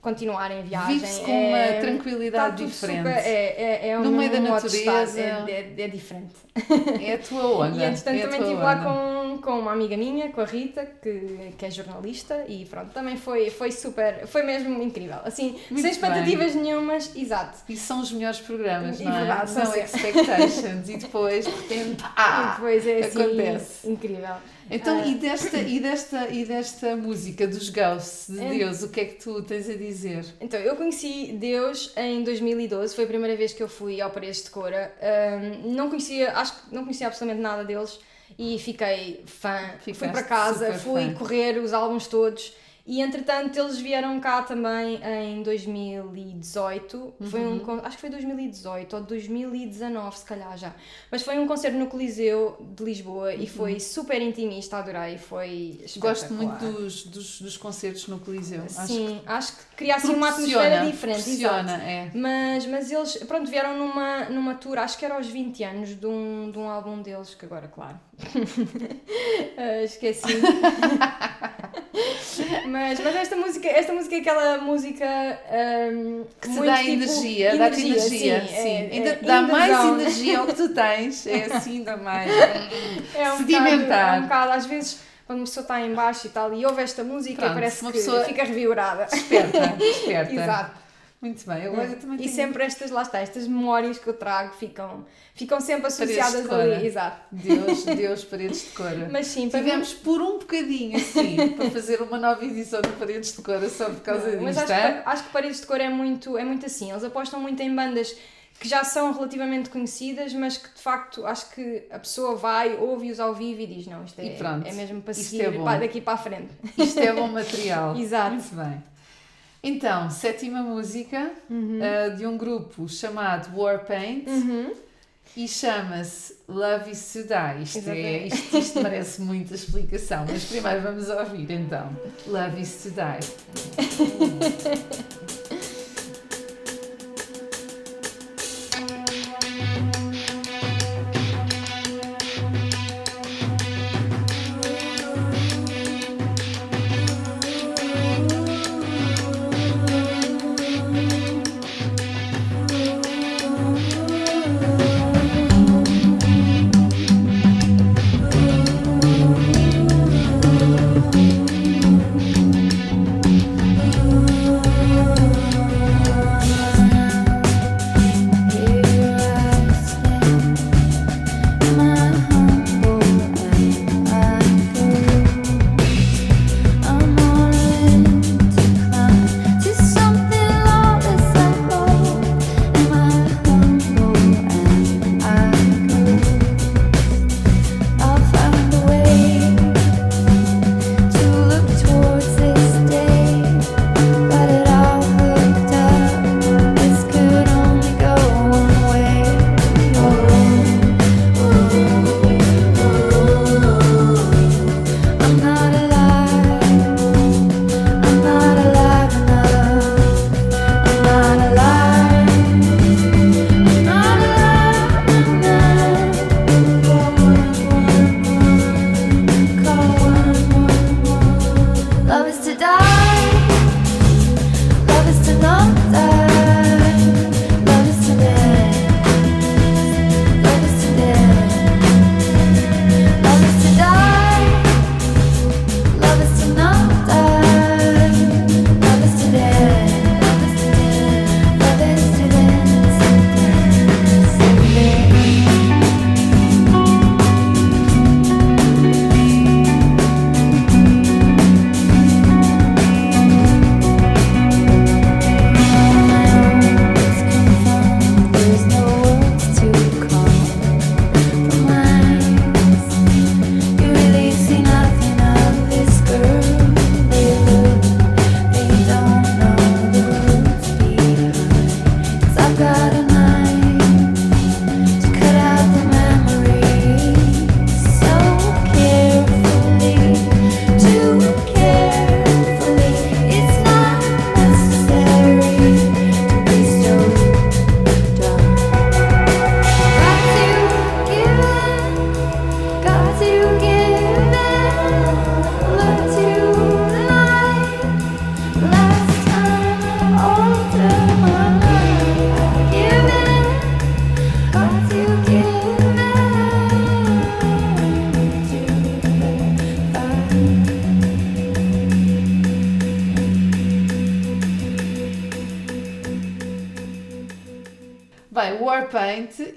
[SPEAKER 2] continuarem a viagem.
[SPEAKER 1] Vive-se com
[SPEAKER 2] É-
[SPEAKER 1] uma tranquilidade
[SPEAKER 2] está tudo
[SPEAKER 1] diferente.
[SPEAKER 2] super- é, é, é
[SPEAKER 1] No
[SPEAKER 2] um
[SPEAKER 1] meio da natureza.
[SPEAKER 2] É, é, é diferente.
[SPEAKER 1] É a tua onda.
[SPEAKER 2] E entretanto
[SPEAKER 1] é
[SPEAKER 2] também estive lá com, com uma amiga minha, com a Rita, que, que é jornalista, e pronto, também foi, foi super, foi mesmo incrível. Assim,
[SPEAKER 1] Muito
[SPEAKER 2] sem expectativas nenhumas, exato.
[SPEAKER 1] E são os melhores programas,
[SPEAKER 2] É
[SPEAKER 1] não é?
[SPEAKER 2] verdade, são
[SPEAKER 1] expectations e depois, de repente,
[SPEAKER 2] e
[SPEAKER 1] ah,
[SPEAKER 2] depois é assim,
[SPEAKER 1] acontece.
[SPEAKER 2] incrível.
[SPEAKER 1] Então,
[SPEAKER 2] Ah.
[SPEAKER 1] e, desta, e, desta, e desta música dos Ghosts de. Deus, o que é que tu tens a dizer?
[SPEAKER 2] Então, eu conheci Deus em 2012, foi a primeira vez que eu fui ao Paredes de Cora. Ahm, não conhecia, acho que não conhecia absolutamente nada deles e fiquei fã. fui
[SPEAKER 1] Ficaste
[SPEAKER 2] para casa, fui
[SPEAKER 1] fã.
[SPEAKER 2] correr os álbuns todos e entretanto eles vieram cá também em 2018. Foi
[SPEAKER 1] Uhum.
[SPEAKER 2] um, con- acho que foi 2018 ou 2019, se calhar já. Mas foi um concerto no Coliseu de Lisboa e foi super intimista, adorei, foi
[SPEAKER 1] Uhum. Gosto muito dos, dos, dos concertos no Coliseu. Acho
[SPEAKER 2] Sim, acho que cria assim uma atmosfera diferente. exato.
[SPEAKER 1] é.
[SPEAKER 2] Mas, mas eles, pronto, vieram numa, numa tour, acho que era aos 20 anos, de um, de um álbum deles, que agora, claro, ah, esqueci. mas, mas esta música, esta música é aquela música ahm,
[SPEAKER 1] Que te dá
[SPEAKER 2] tipo,
[SPEAKER 1] energia, dá-te energia, sim.
[SPEAKER 2] é-
[SPEAKER 1] ainda
[SPEAKER 2] é
[SPEAKER 1] te dá
[SPEAKER 2] in the
[SPEAKER 1] mais
[SPEAKER 2] zone.
[SPEAKER 1] energia ao que tu tens, é assim ainda mais.
[SPEAKER 2] É um
[SPEAKER 1] sedimentar.
[SPEAKER 2] Bocado, é um bocado, às vezes, quando uma pessoa está em baixo e tal, e ouve esta música,
[SPEAKER 1] Pronto,
[SPEAKER 2] parece
[SPEAKER 1] uma
[SPEAKER 2] que
[SPEAKER 1] pessoa-
[SPEAKER 2] fica revigorada.
[SPEAKER 1] Desperta, desperta.
[SPEAKER 2] Exato.
[SPEAKER 1] Muito bem, eu, eu também
[SPEAKER 2] E
[SPEAKER 1] tenho
[SPEAKER 2] sempre estas, lá está, estas memórias que eu trago ficam, ficam sempre associadas
[SPEAKER 1] cora.
[SPEAKER 2] ali. Exato.
[SPEAKER 1] Deus, Deus, paredes de cora.
[SPEAKER 2] Mas sim, para
[SPEAKER 1] Tivemos por um bocadinho assim para fazer uma nova edição de Paredes de Cora só por causa disto.
[SPEAKER 2] Mas acho
[SPEAKER 1] é?
[SPEAKER 2] que, acho que Paredes de Cor é muito, é muito assim. Eles apostam muito em bandas que já são relativamente conhecidas, mas que de facto acho que a pessoa vai, ouve-os ao vivo e diz: Não, isto é, é mesmo para
[SPEAKER 1] isto
[SPEAKER 2] seguir
[SPEAKER 1] é
[SPEAKER 2] pá, daqui para a frente.
[SPEAKER 1] Isto é bom material.
[SPEAKER 2] Exato.
[SPEAKER 1] Muito bem. Então, sétima música
[SPEAKER 2] Uhum.
[SPEAKER 1] uh, de um grupo chamado Warpaint e chama-se Love is to Die. Isto, é, isto, isto merece muita explicação, mas primeiro vamos ouvir então. Love is to to die.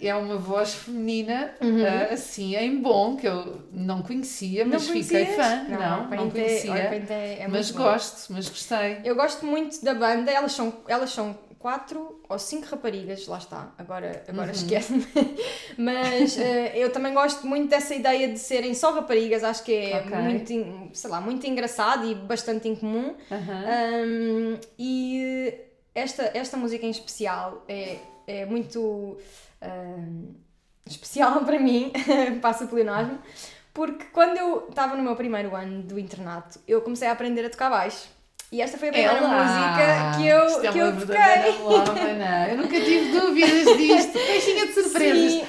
[SPEAKER 1] É uma voz feminina, ah, assim, em bom, que eu não conhecia, mas fiquei
[SPEAKER 2] conhecias?
[SPEAKER 1] fã. Não, não,
[SPEAKER 2] é-
[SPEAKER 1] conhecia.
[SPEAKER 2] É-
[SPEAKER 1] mas
[SPEAKER 2] bom.
[SPEAKER 1] gosto, mas gostei.
[SPEAKER 2] Eu gosto muito da banda, elas são, elas são quatro ou cinco raparigas, lá está, agora, agora
[SPEAKER 1] Uhum.
[SPEAKER 2] esquece-me. Mas eh, eu também gosto muito dessa ideia de serem só raparigas, acho que é
[SPEAKER 1] Ok.
[SPEAKER 2] muito, sei lá, muito engraçado e bastante incomum.
[SPEAKER 1] Aham.
[SPEAKER 2] Um, e esta, esta música em especial é, é muito um, especial para mim, passa o pleonasmo, porque quando eu estava no meu primeiro ano do internato, eu comecei a aprender a tocar baixo. E esta foi a primeira
[SPEAKER 1] Ela!
[SPEAKER 2] música que eu,
[SPEAKER 1] Isto é
[SPEAKER 2] que eu toquei.
[SPEAKER 1] melómana. Eu nunca tive dúvidas disto. Caixinha de surpresas.
[SPEAKER 2] Sim.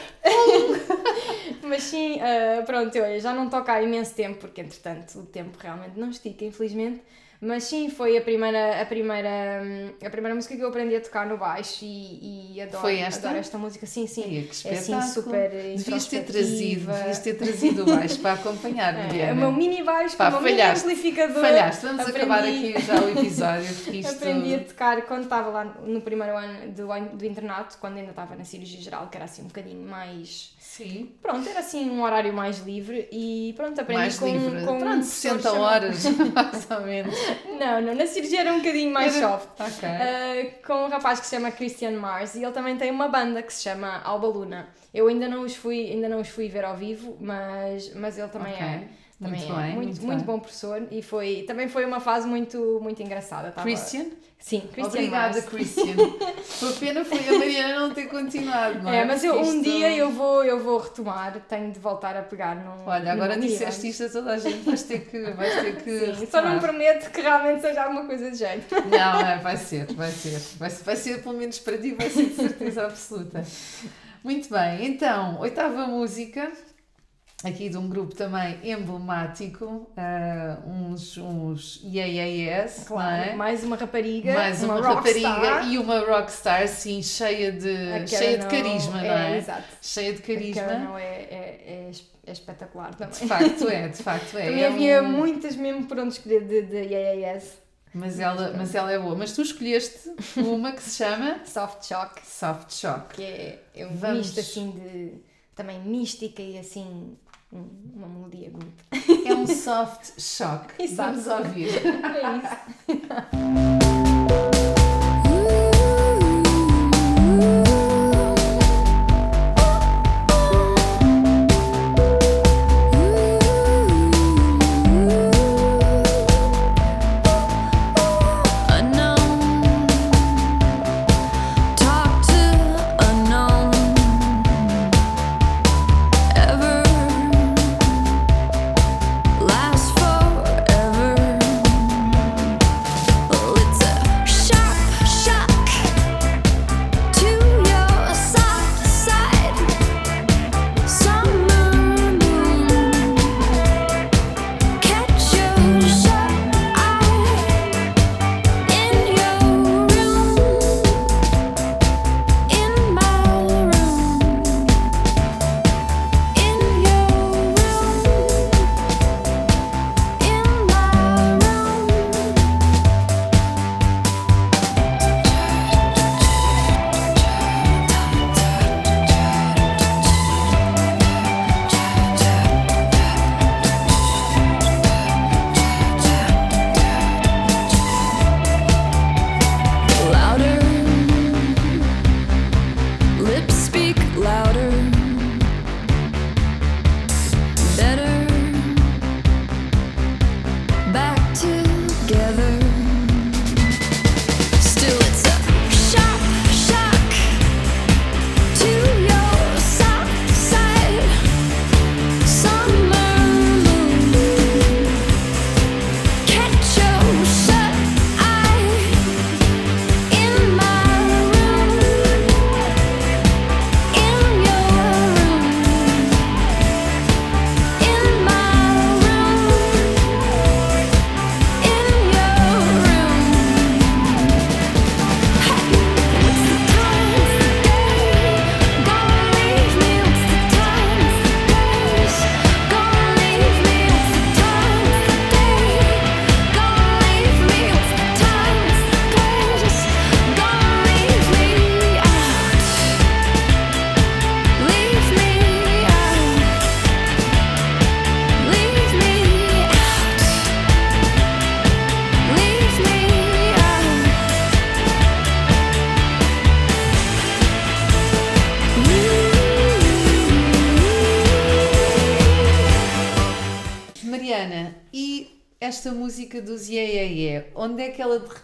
[SPEAKER 2] Mas sim, ah, pronto, olha, já não toco há imenso tempo, porque entretanto o tempo realmente não estica, infelizmente. Mas sim, foi a primeira, a primeira, a primeira música que eu aprendi a tocar no baixo e, e adoro,
[SPEAKER 1] Foi esta?
[SPEAKER 2] adoro esta música. Sim, sim.
[SPEAKER 1] Que
[SPEAKER 2] é assim super
[SPEAKER 1] Devias ter trazido, devias ter trazido o baixo para acompanhar,
[SPEAKER 2] É,
[SPEAKER 1] Mariana.
[SPEAKER 2] o meu mini baixo
[SPEAKER 1] Pá,
[SPEAKER 2] com o meu mini
[SPEAKER 1] falhaste.
[SPEAKER 2] amplificador.
[SPEAKER 1] Falhaste, vamos
[SPEAKER 2] Aprendi-
[SPEAKER 1] acabar aqui já o episódio. Isto...
[SPEAKER 2] Aprendi a tocar quando estava lá no primeiro ano do, do internato, quando ainda estava na cirurgia geral, que era assim um bocadinho mais.
[SPEAKER 1] Sim,
[SPEAKER 2] Pronto, era assim um horário mais livre e pronto, aprendi
[SPEAKER 1] mais
[SPEAKER 2] com,
[SPEAKER 1] livre.
[SPEAKER 2] com
[SPEAKER 1] Pronto,
[SPEAKER 2] professor
[SPEAKER 1] 60
[SPEAKER 2] chamado-
[SPEAKER 1] horas, mais ou menos.
[SPEAKER 2] Não, não, na cirurgia era um bocadinho mais
[SPEAKER 1] Era-
[SPEAKER 2] soft.
[SPEAKER 1] Ok.
[SPEAKER 2] Uh, com um rapaz que se chama Christian Mars e ele também tem uma banda que se chama Alba Luna. Eu ainda não os fui, ainda não os fui ver ao vivo, mas, mas ele também
[SPEAKER 1] Ok.
[SPEAKER 2] é. Também
[SPEAKER 1] Muito
[SPEAKER 2] é
[SPEAKER 1] bem,
[SPEAKER 2] muito,
[SPEAKER 1] muito
[SPEAKER 2] muito, bom professor e foi, também foi uma fase muito, muito engraçada. Tava-
[SPEAKER 1] Christian?
[SPEAKER 2] Sim, Christian
[SPEAKER 1] Obrigada,
[SPEAKER 2] Mars.
[SPEAKER 1] Christian. Foi pena foi a Mariana não ter continuado, não é?
[SPEAKER 2] É, mas eu, um
[SPEAKER 1] isto-
[SPEAKER 2] dia eu vou, eu vou retomar, tenho de voltar a pegar num.
[SPEAKER 1] Olha, agora
[SPEAKER 2] num
[SPEAKER 1] disseste
[SPEAKER 2] dia.
[SPEAKER 1] isto a toda a gente, vais ter que, vais ter que
[SPEAKER 2] Sim, só não prometo que realmente seja alguma coisa de jeito.
[SPEAKER 1] Não, é, vai ser, vai ser. Vai, ser- vai ser, pelo menos para ti, vai ser de certeza absoluta. Muito bem, então, oitava música, aqui de um grupo também emblemático, ah, uns, uns IAAS, não é?
[SPEAKER 2] mais uma rapariga,
[SPEAKER 1] Mais uma,
[SPEAKER 2] rockstar.
[SPEAKER 1] rapariga e uma rockstar, sim, cheia de,
[SPEAKER 2] A
[SPEAKER 1] cheia de carisma,
[SPEAKER 2] O-
[SPEAKER 1] não é?
[SPEAKER 2] Exato.
[SPEAKER 1] Cheia de
[SPEAKER 2] A
[SPEAKER 1] carisma.
[SPEAKER 2] O é, é, é, é espetacular também.
[SPEAKER 1] De facto é, de facto é.
[SPEAKER 2] Também
[SPEAKER 1] É
[SPEAKER 2] havia
[SPEAKER 1] um-
[SPEAKER 2] muitas mesmo por onde escolher de, de IAS.
[SPEAKER 1] Mas ela, mas ela é boa. Mas tu escolheste uma que se chama
[SPEAKER 2] Soft Shock,
[SPEAKER 1] Soft Shock.
[SPEAKER 2] que é, é um
[SPEAKER 1] Vamos.
[SPEAKER 2] misto assim de também mística e assim uma melodia bonita.
[SPEAKER 1] É um soft shock. Vamos ouvir.
[SPEAKER 2] É isso.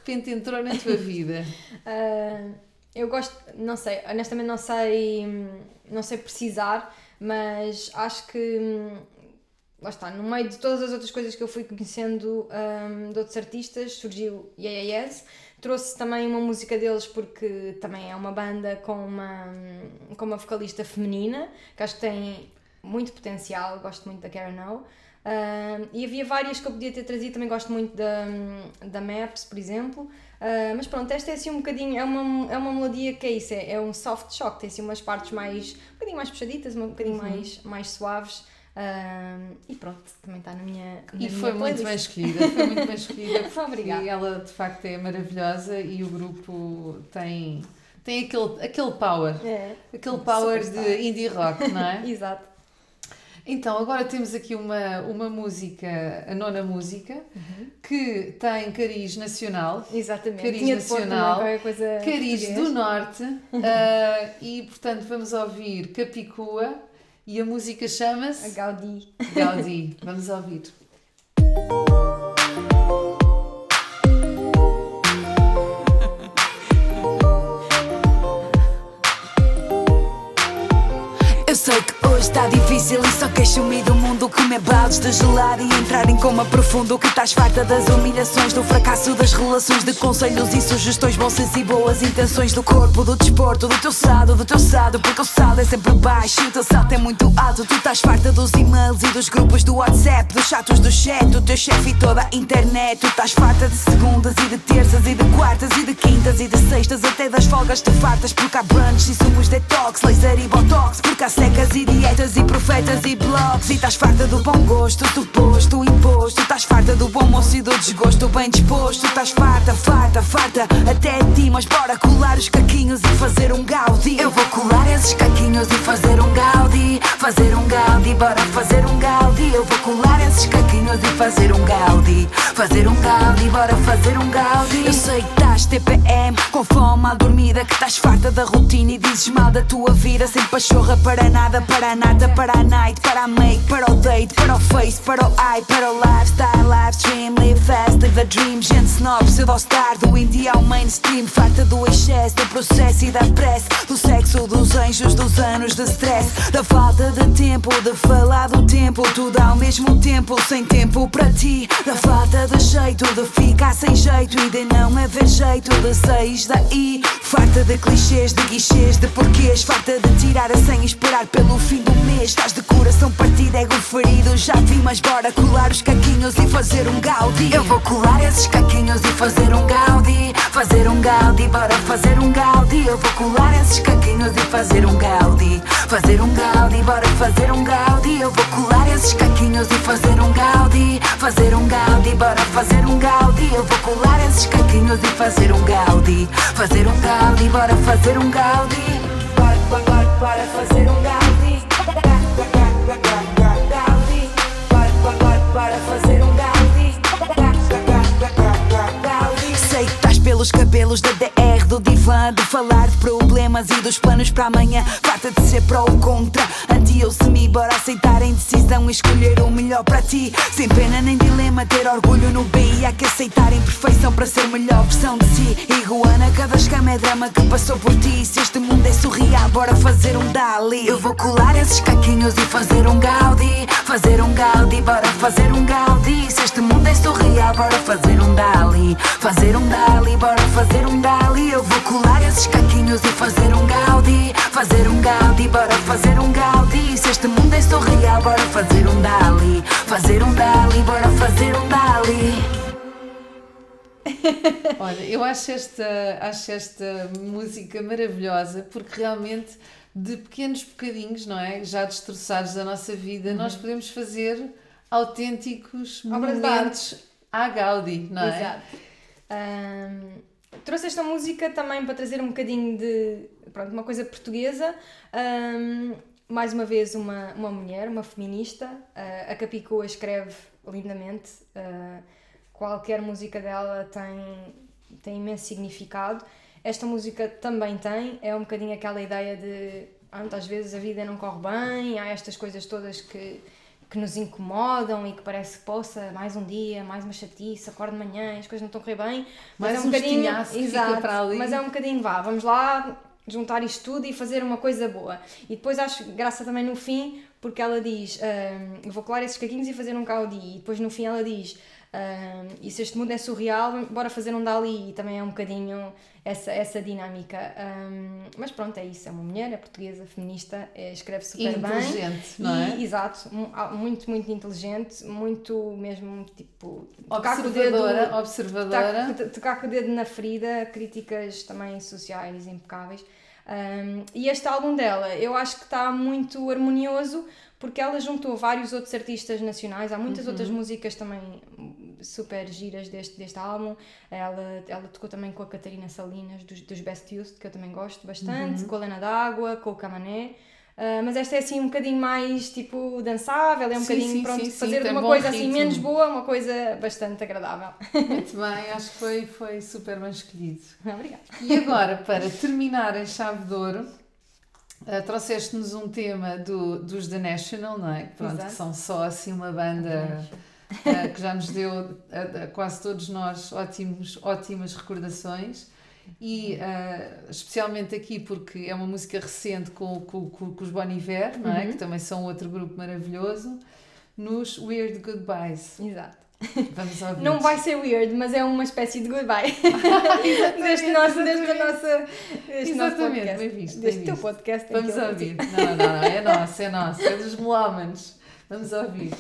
[SPEAKER 1] repente entrou na tua vida?
[SPEAKER 2] Ah, eu gosto, não sei, honestamente não sei, não sei precisar, mas acho que hum, lá está, no meio de todas as outras coisas que eu fui conhecendo hum, de outros artistas, surgiu Yeah Yeah Yes. Trouxe também uma música deles porque também é uma banda com uma, com uma vocalista feminina, que acho que tem muito potencial, gosto muito da Karen O. Ah, e havia várias que eu podia ter trazido, também gosto muito da, da Maps, por exemplo. Ah, mas pronto, esta é assim um bocadinho, é uma, é uma melodia que é isso, é, é um soft shock, tem assim umas partes mais, um bocadinho mais puxaditas, um bocadinho mais, mais suaves. Ah, e pronto, também está na minha. na
[SPEAKER 1] E
[SPEAKER 2] minha
[SPEAKER 1] foi muito bem escolhida, foi muito bem escolhida
[SPEAKER 2] Obrigada.
[SPEAKER 1] ela de facto é maravilhosa e o grupo tem, tem aquele, aquele power,
[SPEAKER 2] É,
[SPEAKER 1] aquele power
[SPEAKER 2] Superstar.
[SPEAKER 1] de indie rock, não é?
[SPEAKER 2] exato.
[SPEAKER 1] Então, agora temos aqui uma, uma música, a nona música,
[SPEAKER 2] Uhum.
[SPEAKER 1] que tem cariz nacional,
[SPEAKER 2] Exatamente.
[SPEAKER 1] Cariz
[SPEAKER 2] Tinha também
[SPEAKER 1] nacional,
[SPEAKER 2] coisa
[SPEAKER 1] cariz
[SPEAKER 2] português.
[SPEAKER 1] do norte, ah, e portanto vamos ouvir Capicua e a música chama-se
[SPEAKER 2] Gaudí.
[SPEAKER 1] Gaudí. Vamos ouvir.
[SPEAKER 5] sei que hoje está difícil e só queres sumir do mundo Comer baldes de gelado e entrar em coma profundo. Que estás farta das humilhações, do fracasso das relações De conselhos e sugestões, bolsas e boas intenções. Do corpo, do desporto, do teu sado, do teu sado Porque o saldo é sempre baixo e o teu salto é muito alto. Tu estás farta dos e-mails e dos grupos do WhatsApp Dos chatos do chat, do teu chefe e toda a internet. Tu estás farta de segundas e de terças e de quartas e de quintas e de sextas Até das folgas te fartas porque há brunch e sumos detox Laser e botox porque há e dietas e profetas e blogs. E estás farta do bom gosto, do posto, imposto. Estás farta do bom moço e do desgosto bem disposto. Estás farta, farta, farta até ti. Mas bora colar os caquinhos e fazer um gaudi. Eu vou colar esses caquinhos e fazer um gaudi. Fazer um gaudi, bora fazer um gaudi. Eu vou colar esses caquinhos e fazer um gaudi. Fazer um gaudi, bora fazer um gaudi. Eu sei que estás TPM, com fome mal dormida Que estás farta da rotina e dizes mal da tua vida. Sem pachorra para nada, para nada, para a night Para a make, para o date, para o face, para o eye Para o lifestyle, live stream, live fast, live the dream Gente snob, pseudo-star, do indie ao mainstream Farta do excesso, do processo e da pressa Do sexo, dos anjos, dos anos de stress Da falta de tempo, de falar do tempo Tudo ao mesmo tempo, sem tempo para ti Da falta de jeito, de ficar sem jeito E de não haver jeito de sair daí Farta de clichês, de guichês, de porquês. Farta de tirar a senha e esperar pelo fim do mês. Estás de coração partido, ego ferido. Já vi, mas bora colar os caquinhos e fazer um gaudi. Eu vou colar esses caquinhos e fazer um gaudi. Fazer um gaudi, bora fazer um gaudi. Eu vou colar esses caquinhos e fazer um gaudi. Fazer um gaudi, bora fazer um gaudi. Eu vou colar esses caquinhos e fazer um gaudi. Fazer um gaudi, bora fazer um gaudi. Eu vou colar esses caquinhos e fazer um gaudi. Fazer um gaudi, bora fazer um gaudi. Bora, bora, bora, bora fazer um gaudi. Gaudi. Bora, bora, bora, bora fazer pelos cabelos da DR do divã De falar de problemas e dos planos para amanhã. Farta de ser pró ou contra Anti ou semi, bora aceitar a indecisão E escolher o melhor para ti. Sem pena nem dilema, ter orgulho no B E há que aceitar a imperfeição para ser melhor versão de si. Iguana, cada escama é drama que passou por ti. Se este mundo é surreal, bora fazer um Dali. Eu vou colar esses caquinhos e fazer um Gaudi. Fazer um Gaudi, bora fazer um Gaudi. Se este mundo é surreal, bora fazer um Dali. Fazer um Dali, bora fazer um Dali Eu vou colar esses caquinhos e fazer um Gaudi Fazer um Gaudi, bora fazer um Gaudi Se este mundo é surreal, bora fazer um Dali Fazer um Dali, bora fazer um Dali
[SPEAKER 1] Olha, eu acho esta, acho esta música maravilhosa porque realmente de pequenos bocadinhos, não é? Já destroçados da nossa vida, nós podemos fazer autênticos
[SPEAKER 2] Uhum. Arte.
[SPEAKER 1] momentos à Gaudi, não é?
[SPEAKER 2] Exato. Ahm, trouxe esta música também para trazer um bocadinho de pronto, uma coisa portuguesa. Ahm, mais uma vez, uma, uma mulher, uma feminista. Ah, a Capicua escreve lindamente. Ah, qualquer música dela tem, tem imenso significado. Esta música também tem. É um bocadinho aquela ideia de. ah, Às vezes a vida não corre bem, há estas coisas todas que, que nos incomodam e que parece que poça mais um dia, mais uma chatice, acordo de manhã, as coisas não estão a correr bem. Mas é um
[SPEAKER 1] um
[SPEAKER 2] bocadinho. Exato. Mas é um bocadinho, vá, vamos lá juntar isto tudo e fazer uma coisa boa. E depois acho graça também no fim, porque ela diz: eu vou colar esses caquinhos e fazer um Gaudi. E depois no fim ela diz: ahm, e se este mundo é surreal, bora fazer um Dali. E também é um bocadinho essa, essa dinâmica. Mas pronto, é isso. É uma mulher, é portuguesa, feminista, é- escreve super bem.
[SPEAKER 1] Inteligente, não é?
[SPEAKER 2] E- Exato, ah, muito, muito inteligente, muito mesmo tipo. tocar com o dedo-
[SPEAKER 1] Observadora,
[SPEAKER 2] Tocar,
[SPEAKER 1] observadora.
[SPEAKER 2] to- tocar com o dedo na ferida, críticas também sociais impecáveis. Um, e este álbum dela, eu acho que está muito harmonioso porque ela juntou vários outros artistas nacionais. Há muitas
[SPEAKER 1] Uhum.
[SPEAKER 2] outras músicas também super giras deste, deste álbum. Ela, ela tocou também com a Catarina Salinas dos, dos Best Youth, que eu também gosto bastante,
[SPEAKER 1] Uhum.
[SPEAKER 2] com a Lena D'Água, com o Camané. Uh, mas esta é assim um bocadinho mais tipo dançável, é um
[SPEAKER 1] Sim,
[SPEAKER 2] bocadinho
[SPEAKER 1] sim,
[SPEAKER 2] pronto
[SPEAKER 1] sim,
[SPEAKER 2] fazer de uma coisa assim
[SPEAKER 1] ritmo.
[SPEAKER 2] menos boa, uma coisa bastante agradável.
[SPEAKER 1] Muito bem, acho que foi, foi super bem escolhido.
[SPEAKER 2] Obrigada.
[SPEAKER 1] E agora, para terminar em chave de ouro, eh, trouxeste-nos um tema do, dos The National, não é? Pronto,
[SPEAKER 2] Exato.
[SPEAKER 1] que são só assim uma banda eh, que já nos deu a, a quase todos nós ótimos, ótimas recordações. E eh, especialmente aqui porque é uma música recente com, com, com, com os Bon Iver, não é?
[SPEAKER 2] Uhum.
[SPEAKER 1] que também são outro grupo maravilhoso, nos Weird Goodbyes.
[SPEAKER 2] Exato.
[SPEAKER 1] Vamos ouvir.
[SPEAKER 2] Não vai ser weird, mas é uma espécie de goodbye. deste nosso, deste nossa, deste nosso podcast.
[SPEAKER 1] bem visto, bem
[SPEAKER 2] Deste teu
[SPEAKER 1] visto.
[SPEAKER 2] podcast.
[SPEAKER 1] Vamos ouvir. Não, não, não, é nosso, é nosso, é dos melómanos. Vamos ouvir.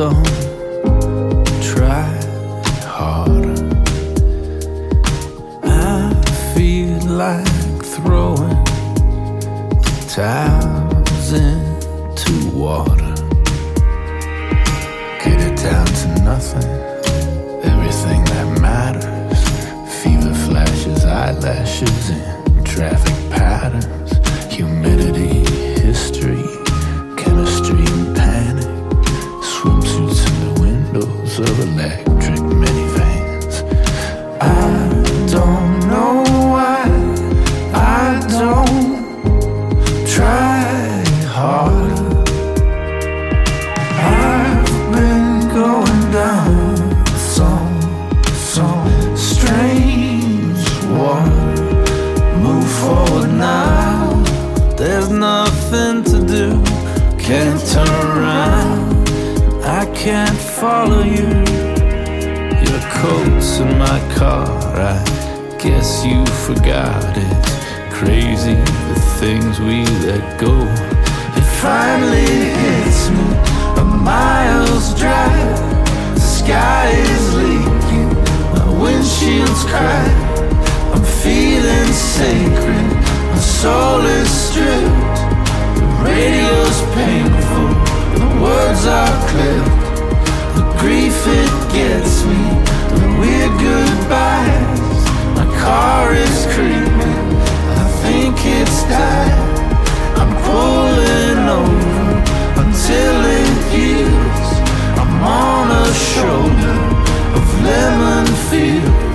[SPEAKER 6] Don't try harder. I feel like throwing towels into water. Get it down to nothing. Everything that matters. Fever flashes, eyelashes, and traffic patterns. Humidity, history, of the neck. Guess you forgot it. Crazy the things we let go. It finally hits me. A miles drive. The sky is leaking. My windshield's cracked. I'm feeling sacred. My soul is stripped. The radio's painful. The words are clipped. The grief it gets me. The weird goodbyes. Car is creeping. I think it's died. I'm pulling over until it heals. I'm on a shoulder of lemon fields.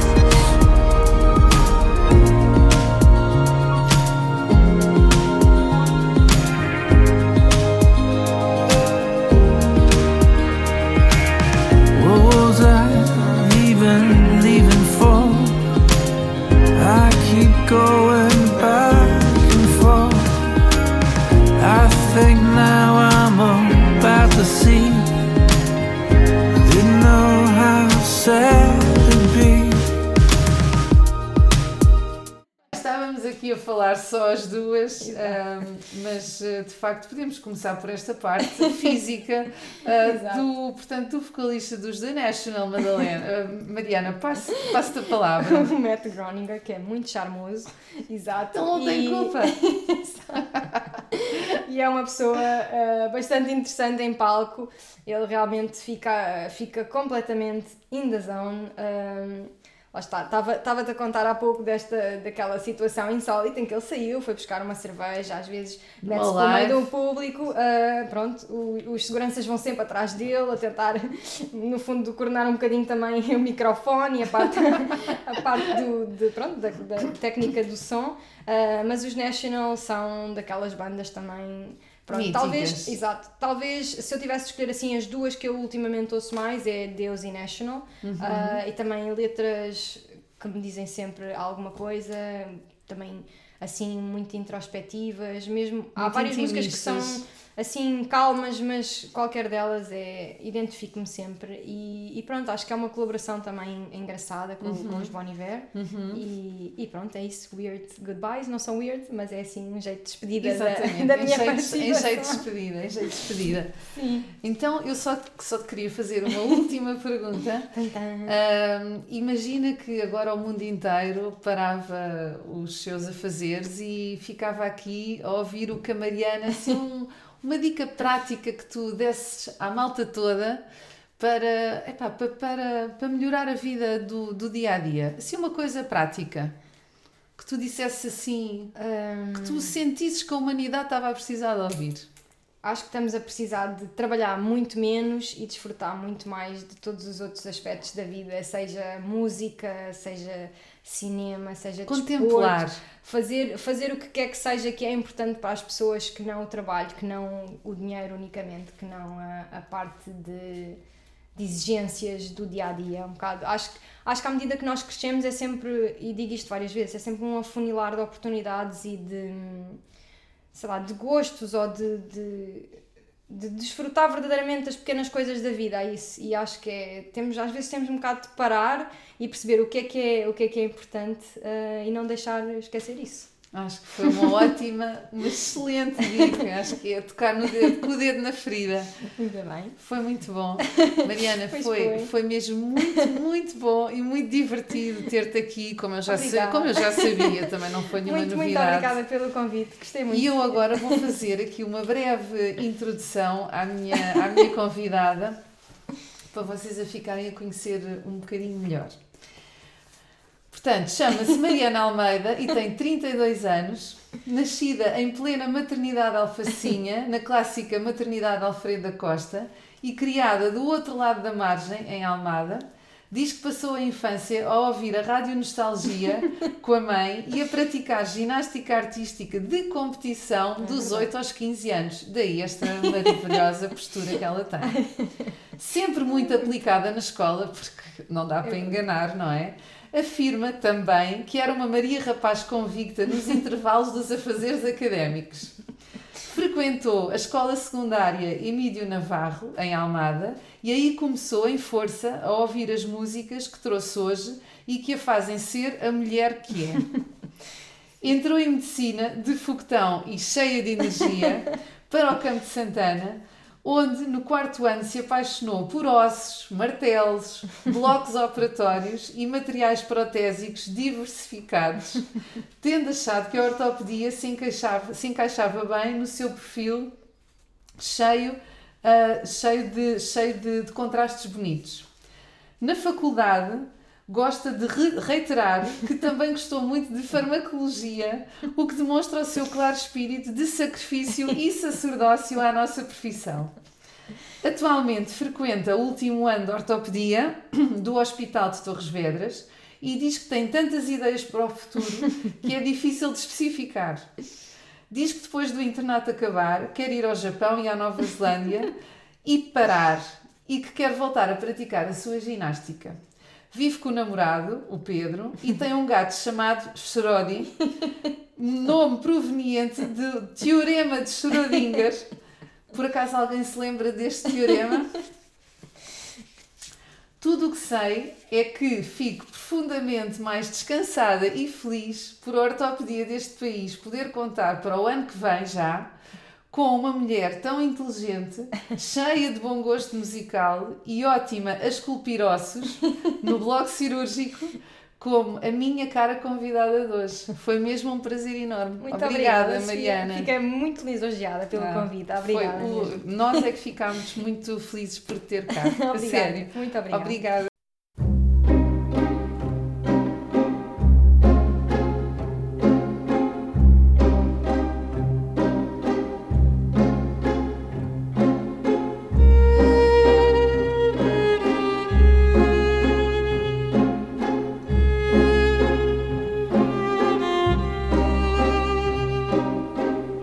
[SPEAKER 1] As duas, ahm, mas eh, de facto podemos começar por esta parte física
[SPEAKER 2] Exato.
[SPEAKER 1] do, portanto, do vocalista dos The National, Madalena. Ah, Mariana, passe- passe-te a palavra.
[SPEAKER 2] o Matt Groeninger, que é muito charmoso, exato.
[SPEAKER 1] Não tem
[SPEAKER 2] E-
[SPEAKER 1] culpa.
[SPEAKER 2] e é uma pessoa eh, bastante interessante em palco. Ele realmente fica, fica completamente in the zone. Um, lá está, estava-te a contar há pouco desta, daquela situação insólita em que ele saiu, foi buscar uma cerveja, às vezes mete-se pelo
[SPEAKER 1] live.
[SPEAKER 2] meio do público, eh, pronto, o- os seguranças vão sempre atrás dele a tentar, no fundo, coronar um bocadinho também o microfone e a parte, a parte do, de, pronto, da, da técnica do som, eh, mas os National são daquelas bandas também. Pronto,
[SPEAKER 1] Míticas.
[SPEAKER 2] talvez, exato, talvez se eu tivesse de escolher assim as duas que eu ultimamente ouço mais é Deus e National ah, e também letras que me dizem sempre alguma coisa, também assim muito introspectivas, mesmo há
[SPEAKER 1] Muito
[SPEAKER 2] várias músicas que são. Assim calmas, mas qualquer delas é identifico-me sempre. E, e pronto, acho que é uma colaboração também engraçada com, com os Bon Iver. E, e pronto, é isso, weird goodbyes, não são weird, mas é assim um jeito de despedida da,
[SPEAKER 1] Exatamente,
[SPEAKER 2] da
[SPEAKER 1] em,
[SPEAKER 2] minha
[SPEAKER 1] jeito, em jeito de despedida, em jeito de despedida.
[SPEAKER 2] Sim.
[SPEAKER 1] Então, eu só, só te queria fazer uma última pergunta. Ahm, imagina que agora o mundo inteiro parava os seus afazeres e ficava aqui a ouvir o que a Mariana, assim, um- uma dica prática que tu desses à malta toda para, epá, pa- para, para melhorar a vida do, do dia a dia. Assim, uma coisa prática. Que tu dissesse assim,
[SPEAKER 2] Hum,
[SPEAKER 1] que tu sentisses que a humanidade estava a precisar de ouvir.
[SPEAKER 2] Acho que estamos a precisar de trabalhar muito menos e desfrutar muito mais de todos os outros aspectos da vida, seja música, seja cinema, seja
[SPEAKER 1] Contemplar.
[SPEAKER 2] desporto, fazer, fazer o que quer que seja que é importante para as pessoas, que não o trabalho, que não o dinheiro unicamente, que não a, a parte de, de exigências do dia a dia. Um bocado, acho, que- acho que à medida que nós crescemos é sempre, e digo isto várias vezes, é sempre um afunilar de oportunidades e de sei lá, de gostos ou de, de, de desfrutar verdadeiramente as pequenas coisas da vida, é isso. E acho que é, temos, às vezes temos um bocado de parar e perceber o que é que é, o que é, que é importante eh, e não deixar esquecer isso.
[SPEAKER 1] Acho que foi uma ótima, uma excelente dica. Acho que é tocar no dedo, com o dedo na ferida.
[SPEAKER 2] Ainda bem.
[SPEAKER 1] Foi muito bom. Mariana, foi,
[SPEAKER 2] foi.
[SPEAKER 1] foi mesmo muito, muito bom e muito divertido ter-te aqui, como eu, já
[SPEAKER 2] Obrigada.
[SPEAKER 1] como eu já sabia, também não foi nenhuma
[SPEAKER 2] Muito, muito
[SPEAKER 1] novidade.
[SPEAKER 2] obrigada pelo convite, gostei muito.
[SPEAKER 1] E eu agora vou fazer aqui uma breve introdução à minha, à minha convidada para vocês a ficarem a conhecer um bocadinho melhor. Portanto, chama-se Mariana Almeida e tem 32 anos, nascida em plena maternidade alfacinha, na clássica maternidade Alfredo da Costa, e criada do outro lado da margem, em Almada. Diz que passou a infância a ouvir a Rádio Nostalgia com a mãe e a praticar ginástica artística de competição dos 8 aos 15 anos. Daí esta maravilhosa postura que ela tem. Sempre muito aplicada na escola, porque não dá para enganar, não é? Afirma também que era uma Maria Rapaz convicta nos intervalos dos afazeres académicos. Frequentou a escola secundária Emílio Navarro, em Almada, e aí começou em força a ouvir as músicas que trouxe hoje e que a fazem ser a mulher que é. Entrou em medicina de foguetão e cheia de energia para o Campo de Santana, onde no quarto ano se apaixonou por ossos, martelos, blocos operatórios e materiais protésicos diversificados, tendo achado que a ortopedia se encaixava, se encaixava bem no seu perfil cheio, ah, cheio, de, cheio de, de contrastes bonitos. Na faculdade, gosta de re- reiterar que também gostou muito de farmacologia, o que demonstra o seu claro espírito de sacrifício e sacerdócio à nossa profissão. Atualmente frequenta o último ano de ortopedia do Hospital de Torres Vedras e diz que tem tantas ideias para o futuro que é difícil de especificar. Diz que depois do internato acabar quer ir ao Japão e à Nova Zelândia e parar e que quer voltar a praticar a sua ginástica. Vive com o namorado, o Pedro, e tem um gato chamado Schrodi, nome proveniente do Teorema de Schrödinger. Por acaso alguém se lembra deste teorema? Tudo o que sei é que fico profundamente mais descansada e feliz por a ortopedia deste país poder contar para o ano que vem já com uma mulher tão inteligente, cheia de bom gosto musical e ótima a esculpir ossos no bloco cirúrgico, como a minha cara convidada de hoje. Foi mesmo um prazer enorme.
[SPEAKER 2] Muito
[SPEAKER 1] obrigada,
[SPEAKER 2] obrigada.
[SPEAKER 1] Mariana.
[SPEAKER 2] Fiquei muito lisonjeada pelo
[SPEAKER 1] Ah,
[SPEAKER 2] convite.
[SPEAKER 1] foi
[SPEAKER 2] Obrigada.
[SPEAKER 1] o- nós é que ficámos muito felizes por ter cá. A
[SPEAKER 2] Obrigada.
[SPEAKER 1] sério.
[SPEAKER 2] Muito obrigada.
[SPEAKER 1] Obrigada.